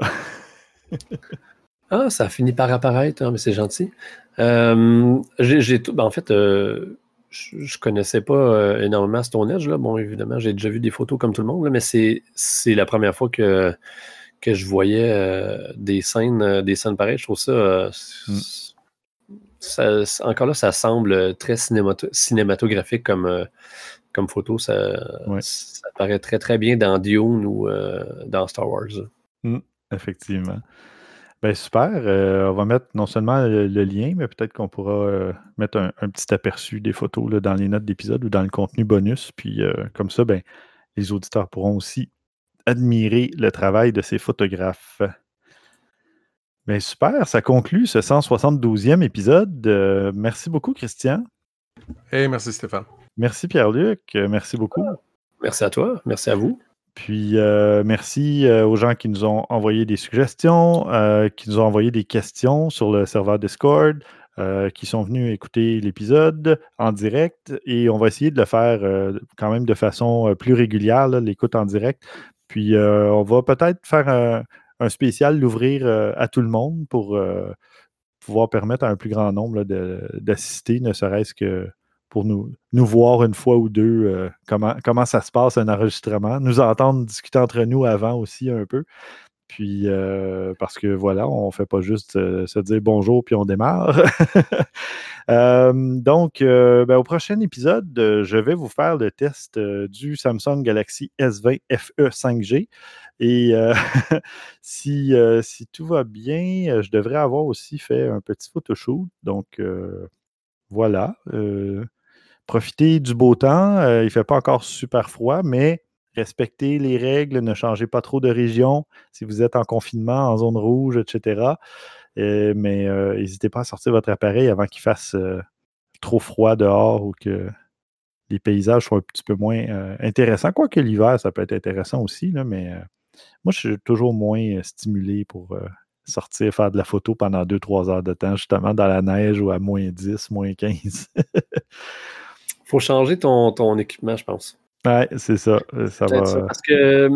Ah, ça a fini par apparaître, hein, mais c'est gentil. Euh, j'ai tout. Ben, en fait, euh, je, ne connaissais pas euh, énormément Stone Age. Là. Bon, évidemment, j'ai déjà vu des photos comme tout le monde, mais c'est la première fois que, que je voyais des scènes, des scènes pareilles. Je trouve ça, mm. Encore là, ça semble très cinématographique comme, comme photo. Ça, ça paraît très très bien dans Dune ou dans Star Wars. Mm, effectivement. Ben, super. Euh, on va mettre non seulement le, lien, mais peut-être qu'on pourra euh, mettre un, petit aperçu des photos là, dans les notes d'épisode ou dans le contenu bonus. Puis euh, comme ça, ben, les auditeurs pourront aussi admirer le travail de ces photographes. Ben, super, ça conclut ce 172e épisode. merci beaucoup, Christian. Hey, merci Stéphane. Merci Pierre-Luc. Merci beaucoup. Merci à toi. Merci à vous. Puis euh, merci euh, aux gens qui nous ont envoyé des suggestions, euh, qui nous ont envoyé des questions sur le serveur Discord, qui sont venus écouter l'épisode en direct. Et on va essayer de le faire quand même de façon plus régulière, l'écoute en direct. Puis on va peut-être faire un, spécial, l'ouvrir à tout le monde pour pouvoir permettre à un plus grand nombre d'assister, ne serait-ce que pour nous, nous voir une fois ou deux euh, comment, comment ça se passe un enregistrement, nous entendre discuter entre nous avant aussi un peu. Puis euh, parce que voilà, on ne fait pas juste euh, se dire bonjour puis on démarre. donc, ben, au prochain épisode, je vais vous faire le test du Samsung Galaxy S20 FE 5G. Et si, si, tout va bien, je devrais avoir aussi fait un petit photoshoot. Donc, voilà. Profitez du beau temps. Euh, il ne fait pas encore super froid, mais respectez les règles, ne changez pas trop de région si vous êtes en confinement, en zone rouge, etc. Euh, mais euh, n'hésitez pas à sortir votre appareil avant qu'il fasse trop froid dehors ou que les paysages soient un petit peu moins intéressants. Quoique l'hiver, ça peut être intéressant aussi, là, mais moi, je suis toujours moins stimulé pour sortir faire de la photo pendant 2-3 heures de temps, justement dans la neige ou à moins 10, moins 15. faut changer ton, ton équipement, je pense. Ouais, c'est ça. Euh, ça va... parce que.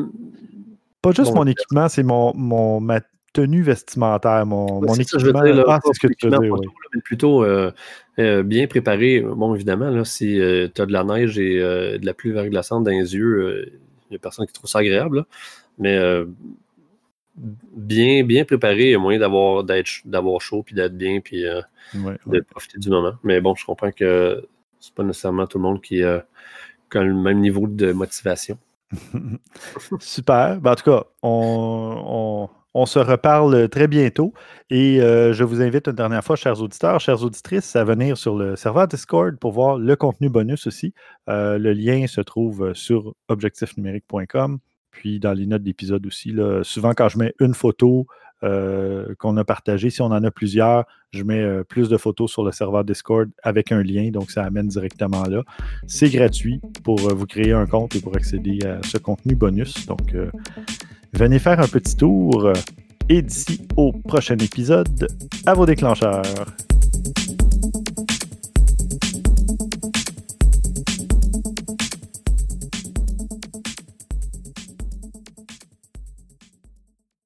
Pas juste mon équipement, c'est mon, mon, ma tenue vestimentaire, mon, mon équipement. Dire, ah, c'est ce que tu veux dire. mais plutôt euh, euh, bien préparé. Bon, évidemment, là, si tu as de la neige et de la pluie verglaçante dans les yeux, il n'y a personne qui trouve ça agréable. Mais bien, bien préparé, il y a moyen d'avoir, d'avoir chaud, puis d'être bien, puis de profiter du moment. Mais bon, je comprends que c'est pas nécessairement tout le monde qui, a le même niveau de motivation. Super. Ben, en tout cas, on, se reparle très bientôt et euh, je vous invite une dernière fois, chers auditeurs, chères auditrices, à venir sur le serveur Discord pour voir le contenu bonus aussi. Euh, le lien se trouve sur objectifnumérique.com, puis dans les notes d'épisode aussi. souvent, quand je mets une photo euh, qu'on a partagé. Si on en a plusieurs, je mets euh, plus de photos sur le serveur Discord avec un lien, donc ça amène directement là. C'est gratuit pour euh, vous créer un compte et pour accéder à ce contenu bonus. Donc, venez faire un petit tour et d'ici au prochain épisode, à vos déclencheurs.